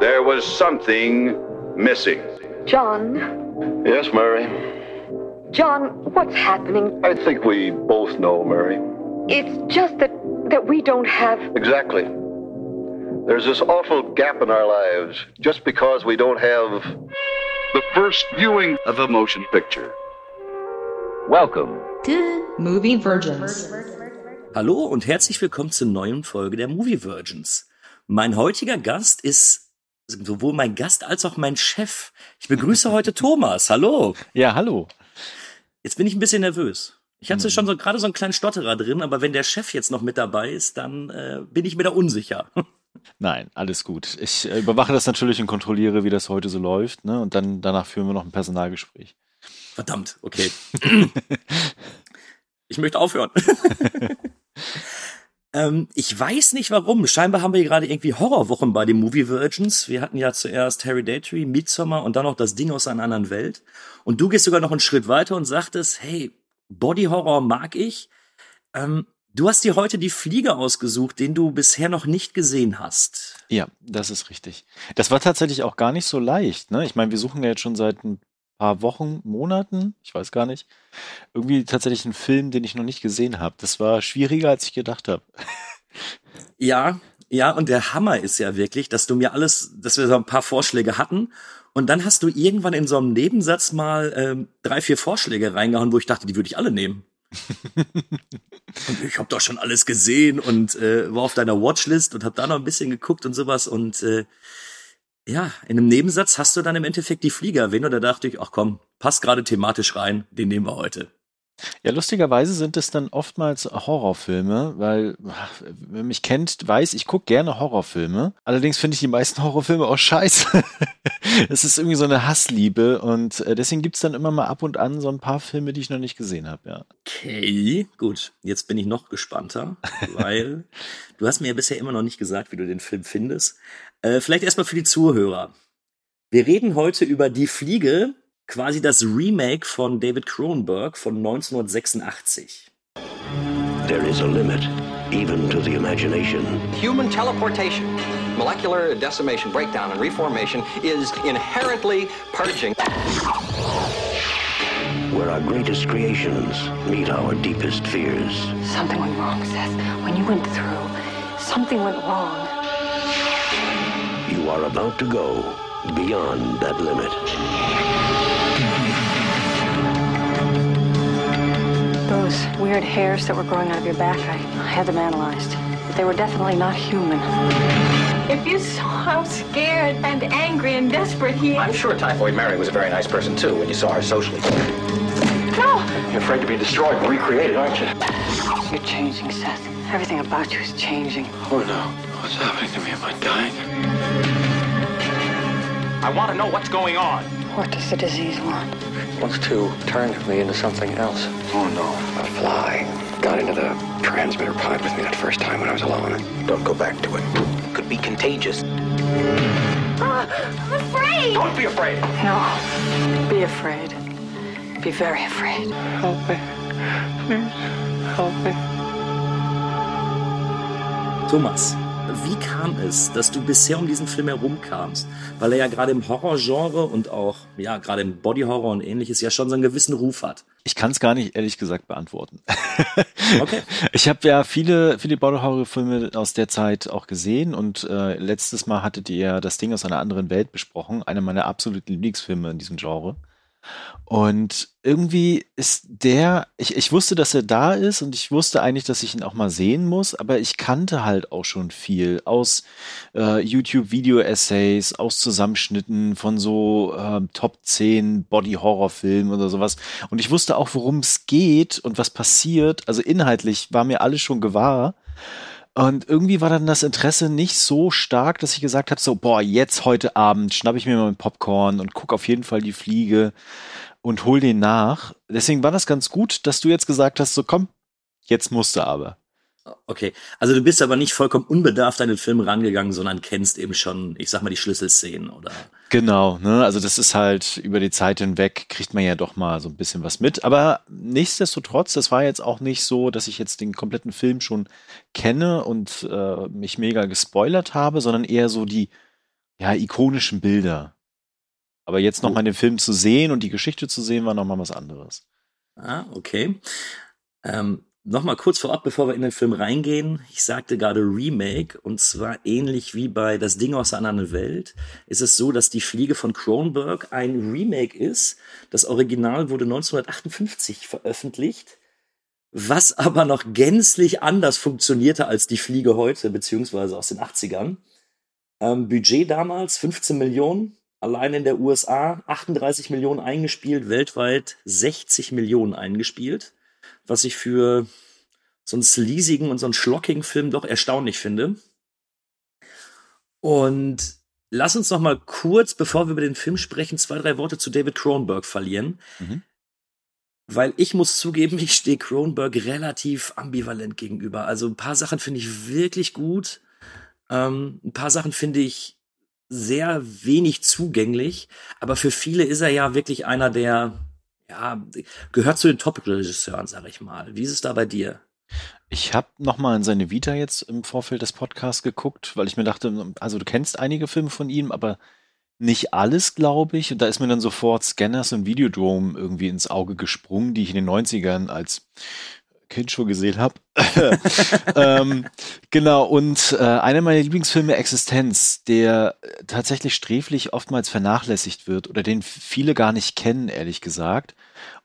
There was something missing. John, Yes, Murray. John, what's happening? I think we both know, Murray. It's just that that we don't have Exactly. There's this awful gap in our lives just because we don't have. The first viewing of a motion picture. Welcome. to Movie Virgins. Hallo und herzlich willkommen zur neuen Folge der Movie Virgins. Mein heutiger Gast ist sowohl mein Gast als auch mein Chef. Ich begrüße heute Thomas. Hallo. Ja, hallo. Jetzt bin ich ein bisschen nervös. Ich hatte schon so gerade so einen kleinen Stotterer drin, aber wenn der Chef jetzt noch mit dabei ist, dann äh, bin ich mir da unsicher. Nein, alles gut. Ich äh, überwache das natürlich und kontrolliere, wie das heute so läuft. Ne? Und dann danach führen wir noch ein Personalgespräch. Verdammt, okay. ich möchte aufhören. ähm, ich weiß nicht warum. Scheinbar haben wir gerade irgendwie Horrorwochen bei den Movie Virgins. Wir hatten ja zuerst Harry Daytree, Midsommar und dann noch das Ding aus einer anderen Welt. Und du gehst sogar noch einen Schritt weiter und sagtest, hey, Body Horror mag ich. Ähm, du hast dir heute die Fliege ausgesucht, den du bisher noch nicht gesehen hast. Ja, das ist richtig. Das war tatsächlich auch gar nicht so leicht. Ne? Ich meine, wir suchen ja jetzt schon seit ein paar Wochen, Monaten, ich weiß gar nicht, irgendwie tatsächlich einen Film, den ich noch nicht gesehen habe. Das war schwieriger, als ich gedacht habe. Ja, ja, und der Hammer ist ja wirklich, dass du mir alles, dass wir so ein paar Vorschläge hatten und dann hast du irgendwann in so einem Nebensatz mal ähm, drei, vier Vorschläge reingehauen, wo ich dachte, die würde ich alle nehmen. und ich habe doch schon alles gesehen und äh, war auf deiner Watchlist und habe da noch ein bisschen geguckt und sowas und äh, ja, in einem Nebensatz hast du dann im Endeffekt die Fliege erwähnt und da dachte ich, ach komm, passt gerade thematisch rein, den nehmen wir heute. Ja, lustigerweise sind es dann oftmals Horrorfilme, weil wer mich kennt, weiß, ich gucke gerne Horrorfilme. Allerdings finde ich die meisten Horrorfilme auch scheiße. Es ist irgendwie so eine Hassliebe und äh, deswegen gibt's dann immer mal ab und an so ein paar Filme, die ich noch nicht gesehen habe, ja. Okay, gut. Jetzt bin ich noch gespannter, weil du hast mir ja bisher immer noch nicht gesagt, wie du den Film findest. Äh, vielleicht erstmal für die Zuhörer. Wir reden heute über Die Fliege, quasi das Remake von David Cronenberg von 1986. There is a limit, even to the imagination. Human teleportation, molecular decimation, breakdown, and reformation is inherently purging. Where our greatest creations meet our deepest fears. Something went wrong, Seth. When you went through, something went wrong. You are about to go beyond that limit. Those weird hairs that were growing out of your back, I, I had them analyzed. They were definitely not human. If you saw how scared and angry and desperate he I'm sure Typhoid Mary was a very nice person too when you saw her socially. No! You're afraid to be destroyed and recreated, aren't you? You're changing, Seth. Everything about you is changing. Oh no, what's happening to me? Am I dying? I want to know what's going on. What does the disease want? It Wants to turn me into something else. Oh no. A fly got into the transmitter pod with me that first time when I was alone. Don't go back to it. it Could be contagious. Ah, I'm afraid! Don't be afraid. No. Be afraid. Be very afraid. Help me. Please, help me. Thomas, wie kam es, dass du bisher um diesen Film herumkamst? Weil er ja gerade im Horrorgenre und auch, ja, gerade im Bodyhorror und ähnliches ja schon so einen gewissen Ruf hat. Ich kann es gar nicht ehrlich gesagt beantworten. Okay. Ich habe ja viele, viele Body-Horror-Filme aus der Zeit auch gesehen und äh, letztes Mal hattet ihr ja das Ding aus einer anderen Welt besprochen, einer meiner absoluten Lieblingsfilme in diesem Genre. Und irgendwie ist der, ich, ich wusste, dass er da ist und ich wusste eigentlich, dass ich ihn auch mal sehen muss, aber ich kannte halt auch schon viel aus äh, YouTube-Video-Essays, aus Zusammenschnitten von so äh, Top 10 Body-Horror-Filmen oder sowas. Und ich wusste auch, worum es geht und was passiert. Also inhaltlich war mir alles schon gewahr. Und irgendwie war dann das Interesse nicht so stark, dass ich gesagt habe, so, boah, jetzt heute Abend schnapp ich mir mal ein Popcorn und guck auf jeden Fall die Fliege und hol den nach. Deswegen war das ganz gut, dass du jetzt gesagt hast, so komm, jetzt musst du aber. Okay, also du bist aber nicht vollkommen unbedarft an den Film rangegangen, sondern kennst eben schon, ich sag mal, die Schlüsselszenen oder. Genau, ne? Also das ist halt über die Zeit hinweg kriegt man ja doch mal so ein bisschen was mit. Aber nichtsdestotrotz, das war jetzt auch nicht so, dass ich jetzt den kompletten Film schon kenne und äh, mich mega gespoilert habe, sondern eher so die ja, ikonischen Bilder. Aber jetzt noch mal den Film zu sehen und die Geschichte zu sehen, war noch mal was anderes. Ah, okay. Ähm, Nochmal kurz vorab, bevor wir in den Film reingehen. Ich sagte gerade Remake und zwar ähnlich wie bei Das Ding aus einer anderen Welt ist es so, dass die Fliege von Cronenberg ein Remake ist. Das Original wurde 1958 veröffentlicht, was aber noch gänzlich anders funktionierte als die Fliege heute, beziehungsweise aus den 80ern. Ähm, Budget damals 15 Millionen, allein in der USA 38 Millionen eingespielt, weltweit 60 Millionen eingespielt was ich für so einen sleasigen und so einen schlockigen Film doch erstaunlich finde. Und lass uns noch mal kurz, bevor wir über den Film sprechen, zwei, drei Worte zu David Cronenberg verlieren. Mhm. Weil ich muss zugeben, ich stehe Cronenberg relativ ambivalent gegenüber. Also ein paar Sachen finde ich wirklich gut. Ähm, ein paar Sachen finde ich sehr wenig zugänglich. Aber für viele ist er ja wirklich einer der ja, gehört zu den Top-Regisseuren, sag ich mal. Wie ist es da bei dir? Ich habe noch mal in seine Vita jetzt im Vorfeld des Podcasts geguckt, weil ich mir dachte, also du kennst einige Filme von ihm, aber nicht alles, glaube ich. Und da ist mir dann sofort Scanners und Videodrome irgendwie ins Auge gesprungen, die ich in den 90ern als Kind schon gesehen habe. ähm, genau, und äh, einer meiner Lieblingsfilme, Existenz, der tatsächlich sträflich oftmals vernachlässigt wird oder den viele gar nicht kennen, ehrlich gesagt.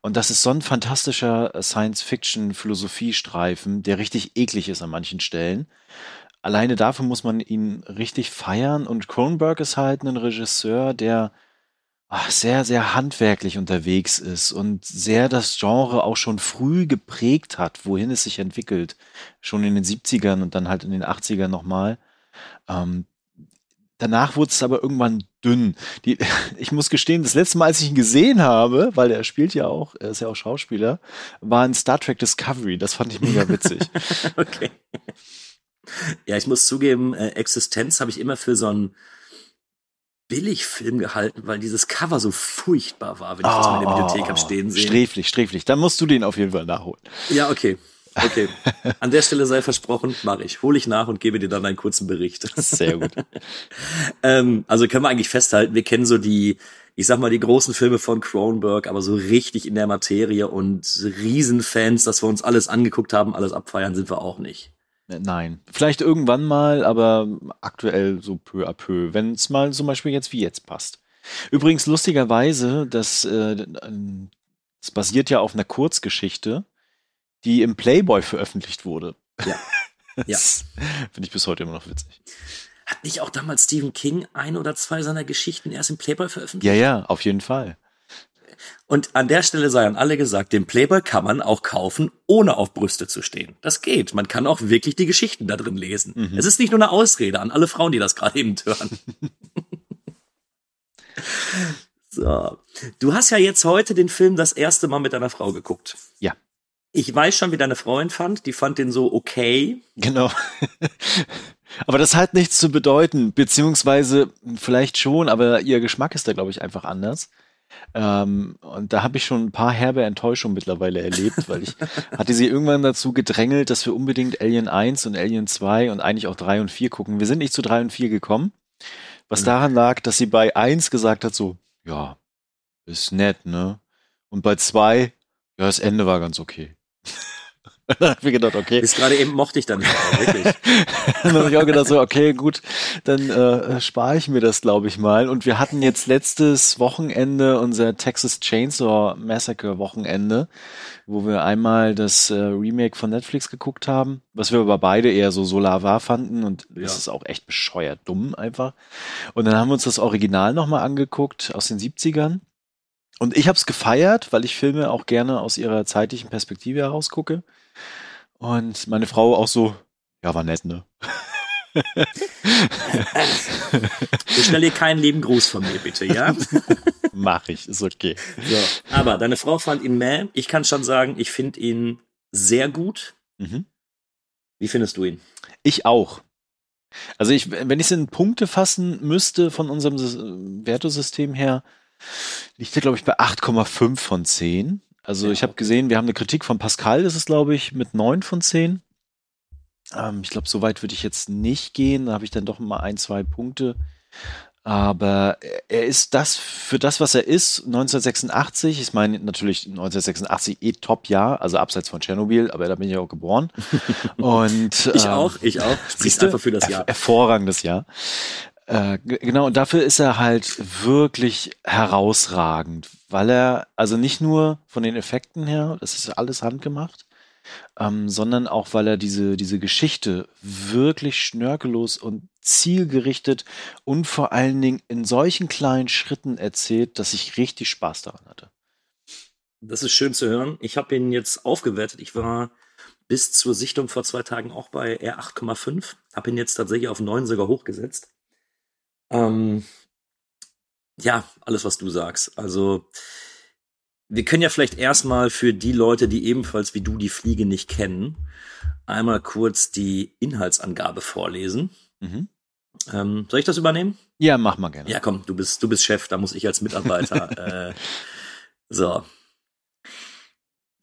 Und das ist so ein fantastischer Science-Fiction-Philosophiestreifen, der richtig eklig ist an manchen Stellen. Alleine dafür muss man ihn richtig feiern. Und Cronenberg ist halt ein Regisseur, der sehr, sehr handwerklich unterwegs ist und sehr das Genre auch schon früh geprägt hat, wohin es sich entwickelt. Schon in den 70ern und dann halt in den 80ern nochmal. Ähm, danach wurde es aber irgendwann dünn. Die, ich muss gestehen, das letzte Mal, als ich ihn gesehen habe, weil er spielt ja auch, er ist ja auch Schauspieler, war in Star Trek Discovery. Das fand ich mega witzig. okay. Ja, ich muss zugeben, äh, Existenz habe ich immer für so ein Billigfilm gehalten, weil dieses Cover so furchtbar war, wenn ich oh, das mal in der Bibliothek habe stehen sehen. Sträflich, sträflich. Dann musst du den auf jeden Fall nachholen. Ja, okay. Okay. An der Stelle sei versprochen, mache ich. Hole ich nach und gebe dir dann einen kurzen Bericht. Sehr gut. ähm, also können wir eigentlich festhalten, wir kennen so die, ich sag mal, die großen Filme von Cronenberg, aber so richtig in der Materie und Riesenfans, dass wir uns alles angeguckt haben, alles abfeiern, sind wir auch nicht. Äh, nein. Vielleicht irgendwann mal, aber aktuell so peu à peu, wenn es mal zum Beispiel jetzt wie jetzt passt. Übrigens lustigerweise, das, äh, das basiert ja auf einer Kurzgeschichte, die im Playboy veröffentlicht wurde. Ja. ja. Finde ich bis heute immer noch witzig. Hat nicht auch damals Stephen King ein oder zwei seiner Geschichten erst im Playboy veröffentlicht? Ja, ja, auf jeden Fall. Und an der Stelle sei an alle gesagt, den Playboy kann man auch kaufen, ohne auf Brüste zu stehen. Das geht. Man kann auch wirklich die Geschichten da drin lesen. Mhm. Es ist nicht nur eine Ausrede an alle Frauen, die das gerade eben hören. so. Du hast ja jetzt heute den Film das erste Mal mit deiner Frau geguckt. Ja. Ich weiß schon, wie deine Freundin fand. Die fand den so okay. Genau. aber das hat nichts zu bedeuten, beziehungsweise vielleicht schon, aber ihr Geschmack ist da, glaube ich, einfach anders. Ähm, und da habe ich schon ein paar herbe Enttäuschungen mittlerweile erlebt, weil ich hatte sie irgendwann dazu gedrängelt, dass wir unbedingt Alien 1 und Alien 2 und eigentlich auch 3 und 4 gucken. Wir sind nicht zu 3 und 4 gekommen, was mhm. daran lag, dass sie bei 1 gesagt hat so, ja, ist nett, ne? Und bei 2, ja, das Ende war ganz okay. dann habe ich gedacht, okay. Bis gerade eben mochte ich dann nicht, wirklich. dann habe ich auch gedacht, so, okay, gut, dann äh, spare ich mir das, glaube ich mal. Und wir hatten jetzt letztes Wochenende unser Texas Chainsaw Massacre Wochenende, wo wir einmal das äh, Remake von Netflix geguckt haben, was wir aber beide eher so solar fanden und ja. das ist auch echt bescheuert dumm einfach. Und dann haben wir uns das Original nochmal angeguckt aus den 70ern. Und ich habe es gefeiert, weil ich Filme auch gerne aus ihrer zeitlichen Perspektive heraus gucke. Und meine Frau auch so, ja, war nett, ne? Ich stell dir keinen lieben Gruß von mir, bitte, ja? Mach ich, ist okay. So, aber deine Frau fand ihn meh. Ich kann schon sagen, ich finde ihn sehr gut. Mhm. Wie findest du ihn? Ich auch. Also ich, wenn ich es in Punkte fassen müsste von unserem Wertesystem her, liegt er, glaube ich, bei 8,5 von 10. Also ja, ich habe okay. gesehen, wir haben eine Kritik von Pascal, das ist, glaube ich, mit neun von zehn. Ähm, ich glaube, so weit würde ich jetzt nicht gehen. Da habe ich dann doch mal ein, zwei Punkte. Aber er ist das, für das, was er ist, 1986, ich meine natürlich 1986 eh Top-Jahr, also abseits von Tschernobyl, aber da bin ich auch geboren. Und, ich ähm, auch, ich auch. Siehst einfach für das Jahr. Hervorragendes Jahr. Äh, genau, und dafür ist er halt wirklich herausragend, weil er, also nicht nur von den Effekten her, das ist alles handgemacht, ähm, sondern auch, weil er diese, diese Geschichte wirklich schnörkellos und zielgerichtet und vor allen Dingen in solchen kleinen Schritten erzählt, dass ich richtig Spaß daran hatte. Das ist schön zu hören. Ich habe ihn jetzt aufgewertet. Ich war bis zur Sichtung vor zwei Tagen auch bei R8,5. Habe ihn jetzt tatsächlich auf 9 sogar hochgesetzt. Ähm, ja, alles, was du sagst. Also, wir können ja vielleicht erstmal für die Leute, die ebenfalls wie du die Fliege nicht kennen, einmal kurz die Inhaltsangabe vorlesen. Mhm. Ähm, soll ich das übernehmen? Ja, mach mal gerne. Ja, komm, du bist, du bist Chef, da muss ich als Mitarbeiter. äh, so.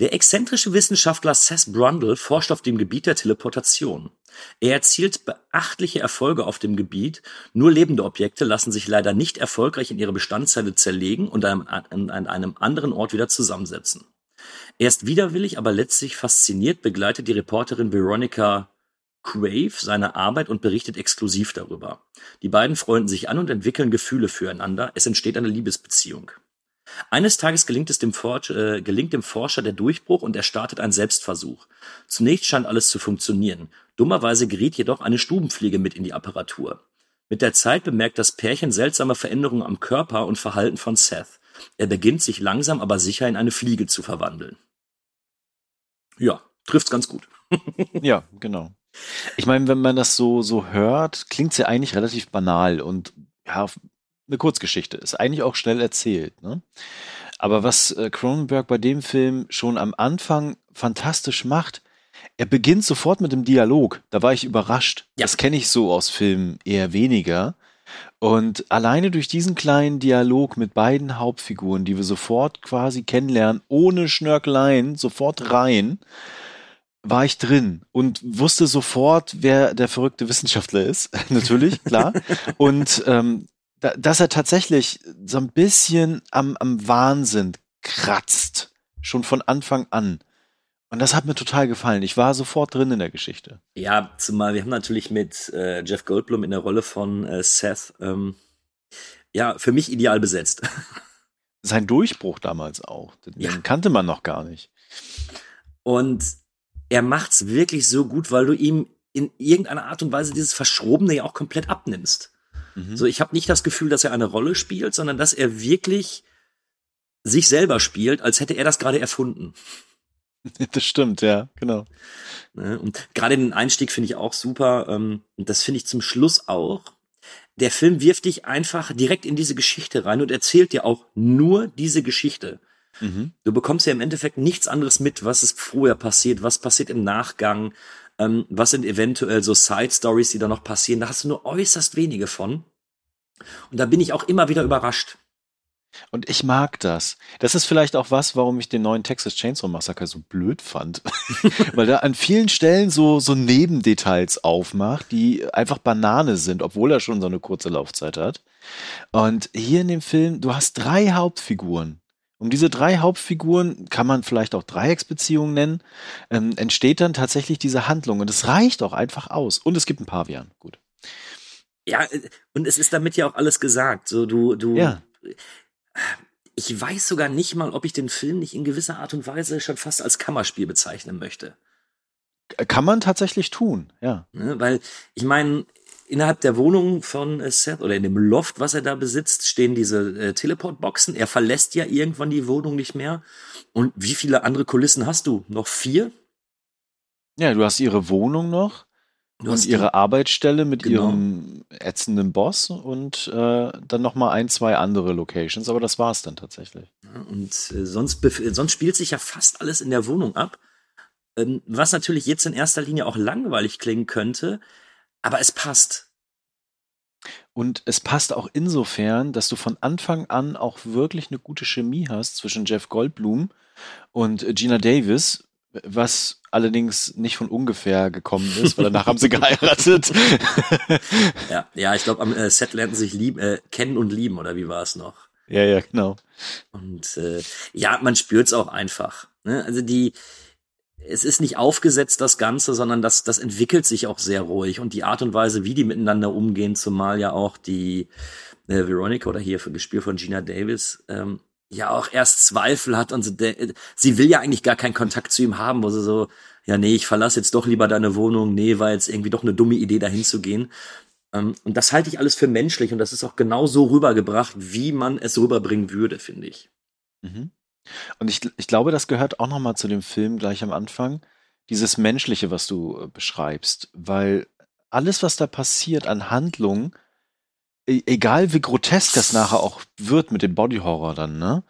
Der exzentrische Wissenschaftler Seth Brundle forscht auf dem Gebiet der Teleportation. Er erzielt beachtliche Erfolge auf dem Gebiet, nur lebende Objekte lassen sich leider nicht erfolgreich in ihre Bestandteile zerlegen und an einem anderen Ort wieder zusammensetzen. Erst widerwillig, aber letztlich fasziniert begleitet die Reporterin Veronica Crave seine Arbeit und berichtet exklusiv darüber. Die beiden freunden sich an und entwickeln Gefühle füreinander. Es entsteht eine Liebesbeziehung. Eines Tages gelingt es dem, Forscher, äh, gelingt dem Forscher der Durchbruch und er startet einen Selbstversuch. Zunächst scheint alles zu funktionieren. Dummerweise geriet jedoch eine Stubenfliege mit in die Apparatur. Mit der Zeit bemerkt das Pärchen seltsame Veränderungen am Körper und Verhalten von Seth. Er beginnt sich langsam aber sicher in eine Fliege zu verwandeln. Ja, trifft's ganz gut. ja, genau. Ich meine, wenn man das so, so hört, klingt's ja eigentlich relativ banal und ja, eine Kurzgeschichte. Ist eigentlich auch schnell erzählt. Ne? Aber was äh, Cronenberg bei dem Film schon am Anfang fantastisch macht, er beginnt sofort mit dem Dialog. Da war ich überrascht. Ja. Das kenne ich so aus Filmen eher weniger. Und alleine durch diesen kleinen Dialog mit beiden Hauptfiguren, die wir sofort quasi kennenlernen, ohne Schnörkeleien, sofort rein, war ich drin und wusste sofort, wer der verrückte Wissenschaftler ist. Natürlich, klar. Und ähm, da, dass er tatsächlich so ein bisschen am, am Wahnsinn kratzt. Schon von Anfang an. Und das hat mir total gefallen. Ich war sofort drin in der Geschichte. Ja, zumal wir haben natürlich mit äh, Jeff Goldblum in der Rolle von äh, Seth, ähm, ja, für mich ideal besetzt. Sein Durchbruch damals auch. Den ja. kannte man noch gar nicht. Und er macht's wirklich so gut, weil du ihm in irgendeiner Art und Weise dieses Verschrobene ja auch komplett abnimmst. Mhm. So, ich habe nicht das Gefühl, dass er eine Rolle spielt, sondern dass er wirklich sich selber spielt, als hätte er das gerade erfunden. Das stimmt, ja, genau. Ne, und gerade den Einstieg finde ich auch super. Ähm, und das finde ich zum Schluss auch. Der Film wirft dich einfach direkt in diese Geschichte rein und erzählt dir auch nur diese Geschichte. Mhm. Du bekommst ja im Endeffekt nichts anderes mit, was ist vorher passiert, was passiert im Nachgang, ähm, was sind eventuell so Side Stories, die da noch passieren? Da hast du nur äußerst wenige von. Und da bin ich auch immer wieder überrascht. Und ich mag das. Das ist vielleicht auch was, warum ich den neuen Texas Chainsaw Massacre so blöd fand. Weil er an vielen Stellen so, so Nebendetails aufmacht, die einfach Banane sind, obwohl er schon so eine kurze Laufzeit hat. Und hier in dem Film, du hast drei Hauptfiguren. Um diese drei Hauptfiguren, kann man vielleicht auch Dreiecksbeziehungen nennen, ähm, entsteht dann tatsächlich diese Handlung. Und es reicht auch einfach aus. Und es gibt ein Pavian. Gut. Ja, äh, und es ist damit ja auch alles gesagt. So, du, du. Ja. Ich weiß sogar nicht mal, ob ich den Film nicht in gewisser Art und Weise schon fast als Kammerspiel bezeichnen möchte. Kann man tatsächlich tun, ja. Ne, weil, ich meine, innerhalb der Wohnung von äh, Seth oder in dem Loft, was er da besitzt, stehen diese äh, Teleportboxen. Er verlässt ja irgendwann die Wohnung nicht mehr. Und wie viele andere Kulissen hast du? Noch vier? Ja, du hast ihre Wohnung noch du und ihre die, Arbeitsstelle mit genau. ihrem ätzenden Boss und äh, dann noch mal ein, zwei andere Locations, aber das war's dann tatsächlich. und äh, sonst, sonst spielt sich ja fast alles in der Wohnung ab. Ähm, was natürlich jetzt in erster Linie auch langweilig klingen könnte, aber es passt. Und es passt auch insofern, dass du von Anfang an auch wirklich eine gute Chemie hast zwischen Jeff Goldblum und Gina Davis, Was allerdings nicht von ungefähr gekommen ist, weil danach haben sie geheiratet. ja, ja, ich glaube, am äh, Set lernten sich lieb, äh, kennen und lieben, oder wie war es noch? Ja, ja, genau. Und äh, ja, man spürt's auch einfach. Ne? Also die, es ist nicht aufgesetzt, das Ganze, sondern das, das entwickelt sich auch sehr ruhig. Und die Art und Weise, wie die miteinander umgehen, zumal ja auch die äh, Veronica oder hier gespielt von Gina Davis, ähm, ja auch erst Zweifel hat und sie, sie will ja eigentlich gar keinen Kontakt zu ihm haben, wo sie so, ja, nee, ich verlasse jetzt doch lieber deine Wohnung, nee, war jetzt irgendwie doch eine dumme Idee, dahin zu gehen. Ähm, und das halte ich alles für menschlich und das ist auch genau so rübergebracht, wie man es rüberbringen würde, finde ich. Mhm. Und ich, ich glaube, das gehört auch nochmal zu dem Film gleich am Anfang, dieses Menschliche, was du äh, beschreibst, weil alles, was da passiert an Handlungen, egal wie grotesk das nachher auch wird mit dem Body Horror dann, ne?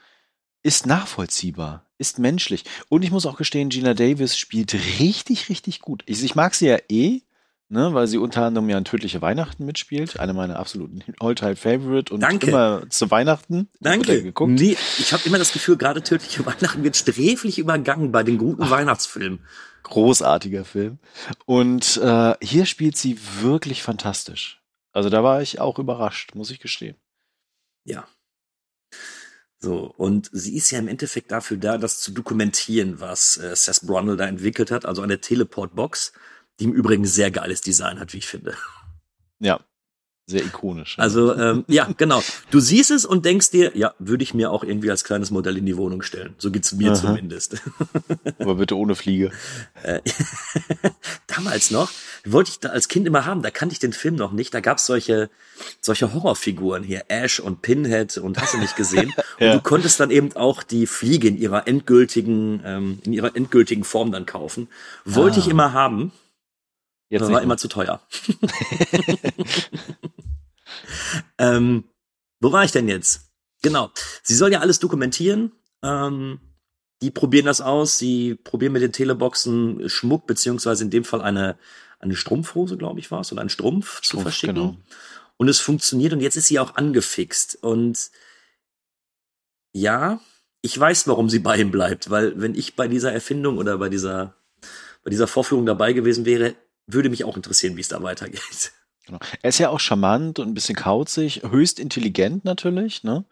Ist nachvollziehbar, ist menschlich. Und ich muss auch gestehen, Gina Davis spielt richtig, richtig gut. Ich, ich mag sie ja eh, ne, weil sie unter anderem ja in Tödliche Weihnachten mitspielt. Eine meiner absoluten All-Time-Favorite und Danke. immer zu Weihnachten. Danke. Geguckt. Nee, ich habe immer das Gefühl, gerade Tödliche Weihnachten wird sträflich übergangen bei den guten Ach, Weihnachtsfilmen. Großartiger Film. Und äh, hier spielt sie wirklich fantastisch. Also da war ich auch überrascht, muss ich gestehen. Ja. So, und sie ist ja im Endeffekt dafür da, das zu dokumentieren, was äh, Seth Brundle da entwickelt hat, also eine Teleport-Box, die im Übrigen sehr geiles Design hat, wie ich finde. Ja, sehr ikonisch. Also ähm, ja, genau. Du siehst es und denkst dir, ja, würde ich mir auch irgendwie als kleines Modell in die Wohnung stellen. So geht's mir Aha. zumindest. Aber bitte ohne Fliege. Äh, damals noch wollte ich da als Kind immer haben. Da kannte ich den Film noch nicht. Da gab's solche solche Horrorfiguren hier, Ash und Pinhead und hast du nicht gesehen. ja. Und du konntest dann eben auch die Fliege in ihrer endgültigen ähm, in ihrer endgültigen Form dann kaufen. Wollte ah. ich immer haben. Jetzt war immer zu teuer. ähm, wo war ich denn jetzt? Genau. Sie soll ja alles dokumentieren. Ähm, die probieren das aus. Sie probieren mit den Teleboxen Schmuck, beziehungsweise in dem Fall eine, eine Strumpfhose, glaube ich, war es, oder einen Strumpf, Strumpf zu verschicken. Genau. Und es funktioniert und jetzt ist sie auch angefixt. Und ja, ich weiß, warum sie bei ihm bleibt, weil wenn ich bei dieser Erfindung oder bei dieser, bei dieser Vorführung dabei gewesen wäre, würde mich auch interessieren, wie es da weitergeht. Genau. Er ist ja auch charmant und ein bisschen kauzig, höchst intelligent natürlich, ne?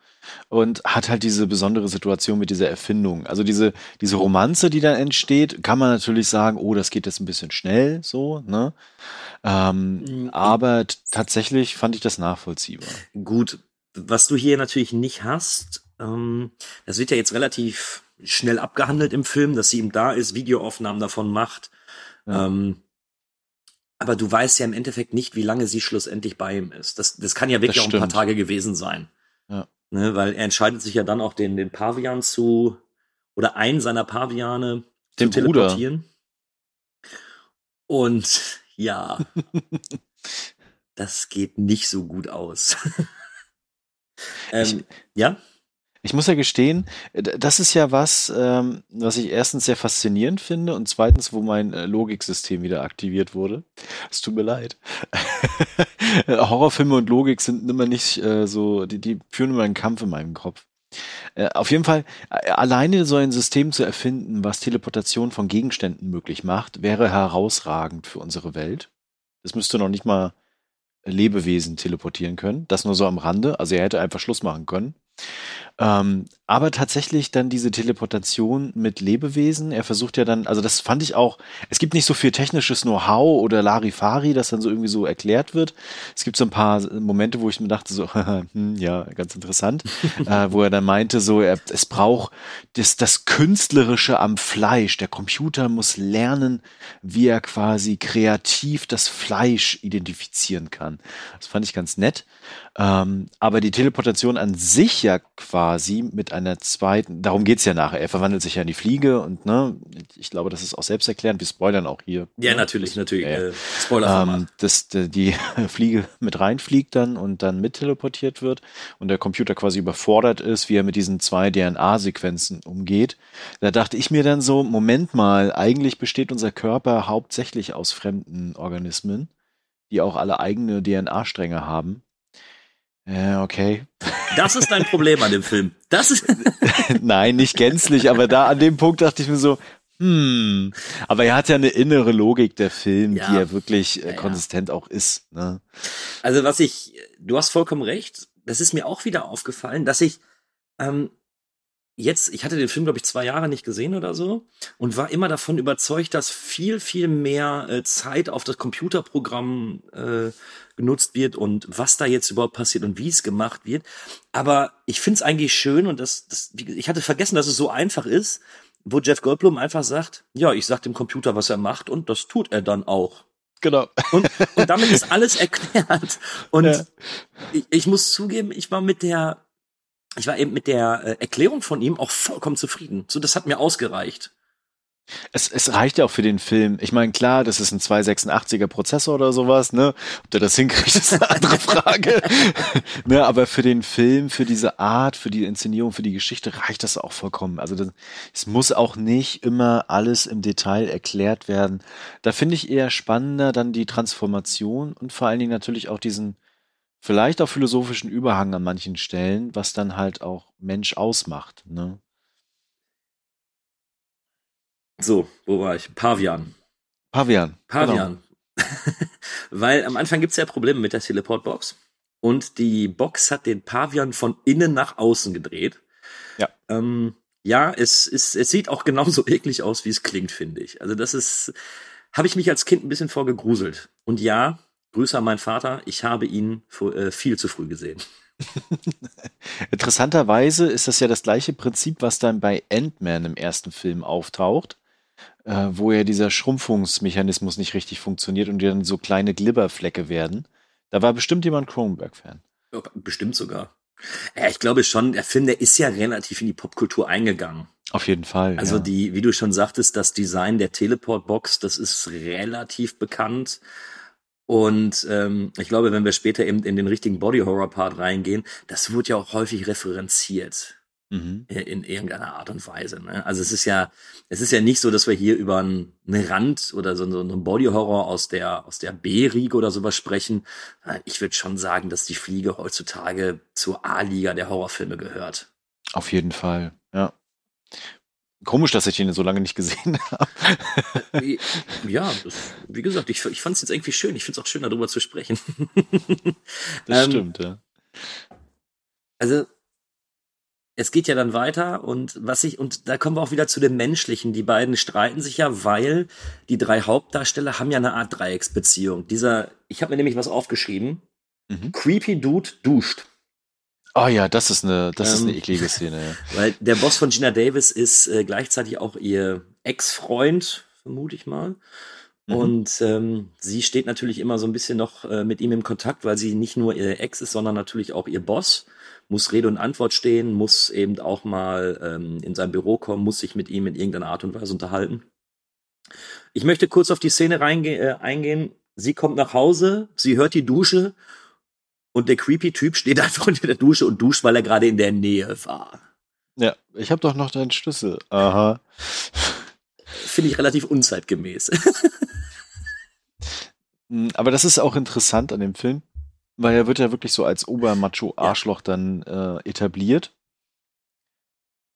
Und hat halt diese besondere Situation mit dieser Erfindung. Also diese, diese Romanze, die dann entsteht, kann man natürlich sagen, oh, das geht jetzt ein bisschen schnell, so, ne? Ähm, mhm. aber tatsächlich fand ich das nachvollziehbar. Gut, was du hier natürlich nicht hast, ähm, das wird ja jetzt relativ schnell abgehandelt im Film, dass sie ihm da ist, Videoaufnahmen davon macht. Ja. Ähm, aber du weißt ja im Endeffekt nicht, wie lange sie schlussendlich bei ihm ist. Das, das kann ja wirklich auch ein paar Tage gewesen sein. Ja. Ne, weil er entscheidet sich ja dann auch den, den Pavian zu, oder einen seiner Paviane den zu teleportieren. Bruder. Und ja, das geht nicht so gut aus. ähm, ich, ja? Ich muss ja gestehen, das ist ja was, ähm, was ich erstens sehr faszinierend finde und zweitens, wo mein äh, Logiksystem wieder aktiviert wurde. Es tut mir leid. Horrorfilme und Logik sind immer nicht äh, so, die, die führen immer einen Kampf in meinem Kopf. Äh, auf jeden Fall, äh, alleine so ein System zu erfinden, was Teleportation von Gegenständen möglich macht, wäre herausragend für unsere Welt. Das müsste noch nicht mal Lebewesen teleportieren können. Das nur so am Rande. Also er hätte einfach Schluss machen können. Ähm, aber tatsächlich dann diese Teleportation mit Lebewesen. Er versucht ja dann, also das fand ich auch, es gibt nicht so viel technisches Know-how oder Larifari, das dann so irgendwie so erklärt wird. Es gibt so ein paar Momente, wo ich mir dachte so, hm, ja, ganz interessant, äh, wo er dann meinte so, er, es braucht das, das Künstlerische am Fleisch. Der Computer muss lernen, wie er quasi kreativ das Fleisch identifizieren kann. Das fand ich ganz nett. Ähm, aber die Teleportation an sich ja quasi mit einer zweiten, darum geht's ja nachher. Er verwandelt sich ja in die Fliege und ne, ich glaube, das ist auch selbsterklärend. Wir spoilern auch hier. Ja, natürlich, natürlich. Äh, Spoiler. Ähm, dass die Fliege mit reinfliegt dann und dann mit teleportiert wird und der Computer quasi überfordert ist, wie er mit diesen zwei DNA-Sequenzen umgeht. Da dachte ich mir dann so, Moment mal, eigentlich besteht unser Körper hauptsächlich aus fremden Organismen, die auch alle eigene DNA-Stränge haben. Ja, okay. Das ist dein Problem an dem Film. Das ist Nein, nicht gänzlich, aber da an dem Punkt dachte ich mir so, Hm. Aber er hat ja eine innere Logik, der Film, Ja. die ja wirklich äh, Ja, ja. konsistent auch ist. Ne? Also was ich, du hast vollkommen recht, das ist mir auch wieder aufgefallen, dass ich ähm, jetzt, ich hatte den Film, glaube ich, zwei Jahre nicht gesehen oder so und war immer davon überzeugt, dass viel, viel mehr äh, Zeit auf das Computerprogramm äh, genutzt wird und was da jetzt überhaupt passiert und wie es gemacht wird. Aber ich finde es eigentlich schön und das, das, ich hatte vergessen, dass es so einfach ist, wo Jeff Goldblum einfach sagt, ja, ich sag dem Computer, was er macht und das tut er dann auch. Genau. Und, und damit ist alles erklärt. Und Ja. ich, ich muss zugeben, ich war mit der, ich war eben mit der äh, Erklärung von ihm auch vollkommen zufrieden. So, das hat mir ausgereicht. Es, es reicht ja auch für den Film. Ich meine, klar, das ist ein 286er Prozessor oder sowas, ne? Ob der das hinkriegt, ist eine andere Frage. ne, aber für den Film, für diese Art, für die Inszenierung, für die Geschichte reicht das auch vollkommen. Also das, es muss auch nicht immer alles im Detail erklärt werden. Da finde ich eher spannender dann die Transformation und vor allen Dingen natürlich auch diesen vielleicht auch philosophischen Überhang an manchen Stellen, was dann halt auch Mensch ausmacht. Ne? So, wo war ich? Pavian. Pavian. Pavian. Weil am Anfang gibt's ja Probleme mit der Teleportbox. Und die Box hat den Pavian von innen nach außen gedreht. Ja. Ähm, ja, es, ist, es sieht auch genauso eklig aus, wie es klingt, finde ich. Also das ist, habe ich mich als Kind ein bisschen vorgegruselt. Und ja, Grüße an meinen Vater, ich habe ihn äh, viel zu früh gesehen. Interessanterweise ist das ja das gleiche Prinzip, was dann bei Ant-Man im ersten Film auftaucht, äh, wo ja dieser Schrumpfungsmechanismus nicht richtig funktioniert und die dann so kleine Glibberflecke werden. Da war bestimmt jemand Cronenberg-Fan. Ja, Bestimmt sogar. Ja, ich glaube schon, der Film, der ist ja relativ in die Popkultur eingegangen. Auf jeden Fall. Also ja. die, wie du schon sagtest, das Design der Teleport-Box, das ist relativ bekannt. Und ähm, ich glaube, wenn wir später eben in den richtigen Body-Horror-Part reingehen, das wird ja auch häufig referenziert Mhm. in irgendeiner Art und Weise. Ne? Also es ist ja, es ist ja nicht so, dass wir hier über einen, einen Rand oder so, so einen Body-Horror aus der aus der B-Riege oder sowas sprechen. Äh, Ich würde schon sagen, dass die Fliege heutzutage zur A-Liga der Horrorfilme gehört. Auf jeden Fall, ja. Komisch, dass ich ihn so lange nicht gesehen habe. Äh, Ja, das, wie gesagt, ich, ich fand es jetzt irgendwie schön. Ich finde es auch schön, darüber zu sprechen. Das Ähm, stimmt, ja. Also, es geht ja dann weiter und was ich, und da kommen wir auch wieder zu dem Menschlichen. Die beiden streiten sich ja, weil die drei Hauptdarsteller haben ja eine Art Dreiecksbeziehung. Dieser, ich habe mir nämlich was aufgeschrieben. Mhm. Creepy Dude duscht. Oh ja, das ist eine, das ist eine Ähm, eklige Szene. Ja. Weil der Boss von Gina Davis ist äh, gleichzeitig auch ihr Ex-Freund, vermute ich mal. Mhm. Und ähm, sie steht natürlich immer so ein bisschen noch äh, mit ihm im Kontakt, weil sie nicht nur ihr Ex ist, sondern natürlich auch ihr Boss. Muss Rede und Antwort stehen, muss eben auch mal ähm, in sein Büro kommen, muss sich mit ihm in irgendeiner Art und Weise unterhalten. Ich möchte kurz auf die Szene reinge äh, eingehen. Sie kommt nach Hause, sie hört die Dusche und der creepy Typ steht einfach unter der Dusche und duscht, weil er gerade in der Nähe war. ja, ich habe doch noch deinen Schlüssel. Aha. Finde ich relativ unzeitgemäß. Mm, Aber das ist auch interessant an dem Film, weil er wird ja wirklich so als Obermacho-Arschloch dann äh, etabliert.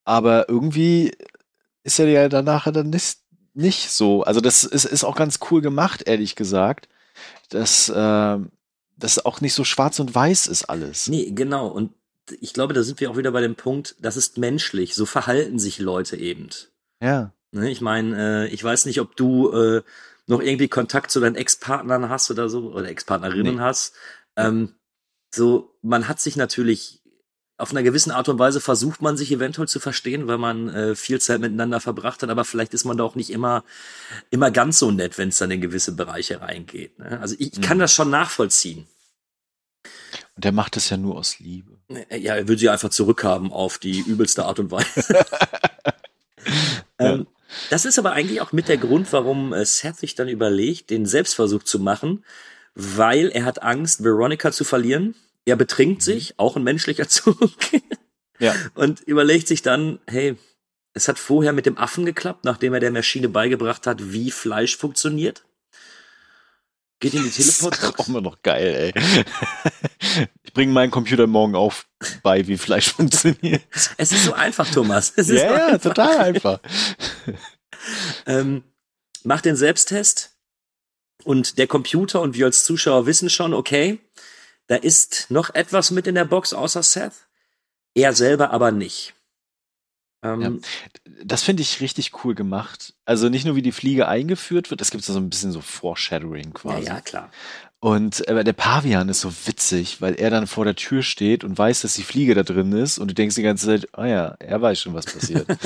Aber irgendwie ist er ja danach dann nicht, nicht so. Also das ist, ist auch ganz cool gemacht, ehrlich gesagt, dass äh, das auch nicht so schwarz und weiß ist alles. nee, genau. Und ich glaube, da sind wir auch wieder bei dem Punkt, das ist menschlich. So verhalten sich Leute eben. Ja. Ne, ich meine, äh, ich weiß nicht, ob du äh, noch irgendwie Kontakt zu deinen Ex-Partnern hast oder so, oder Ex-Partnerinnen Nee. hast. Ähm, so, man hat sich natürlich auf einer gewissen Art und Weise versucht man sich eventuell zu verstehen, weil man äh, viel Zeit miteinander verbracht hat, aber vielleicht ist man da auch nicht immer, immer ganz so nett, wenn es dann in gewisse Bereiche reingeht. Ne? Also ich, ich kann Mhm. das schon nachvollziehen. Und der macht es ja nur aus Liebe. Äh, Ja, er will sie einfach zurückhaben auf die übelste Art und Weise. ähm, das ist aber eigentlich auch mit der Grund, warum äh, Seth sich dann überlegt, den Selbstversuch zu machen, weil er hat Angst, Veronica zu verlieren. Er betrinkt sich, auch ein menschlicher Zug, Ja. und überlegt sich dann, hey, es hat vorher mit dem Affen geklappt, nachdem er der Maschine beigebracht hat, wie Fleisch funktioniert. Geht in die Das ist auch immer noch geil, ey. Ich bringe meinen Computer morgen auf bei, wie Fleisch funktioniert. Es ist so einfach, Thomas. Es ist Ja, ja, einfach. total einfach. ähm, macht den Selbsttest und der Computer und wir als Zuschauer wissen schon, okay, da ist noch etwas mit in der Box außer Seth. Er selber aber nicht. Ähm, ja, das finde ich richtig cool gemacht. Also nicht nur wie die Fliege eingeführt wird, es gibt so ein bisschen so Foreshadowing quasi. Ja, ja, klar. Und äh, der Pavian ist so witzig, weil er dann vor der Tür steht und weiß, dass die Fliege da drin ist und du denkst die ganze Zeit, oh ja, er weiß schon, was passiert.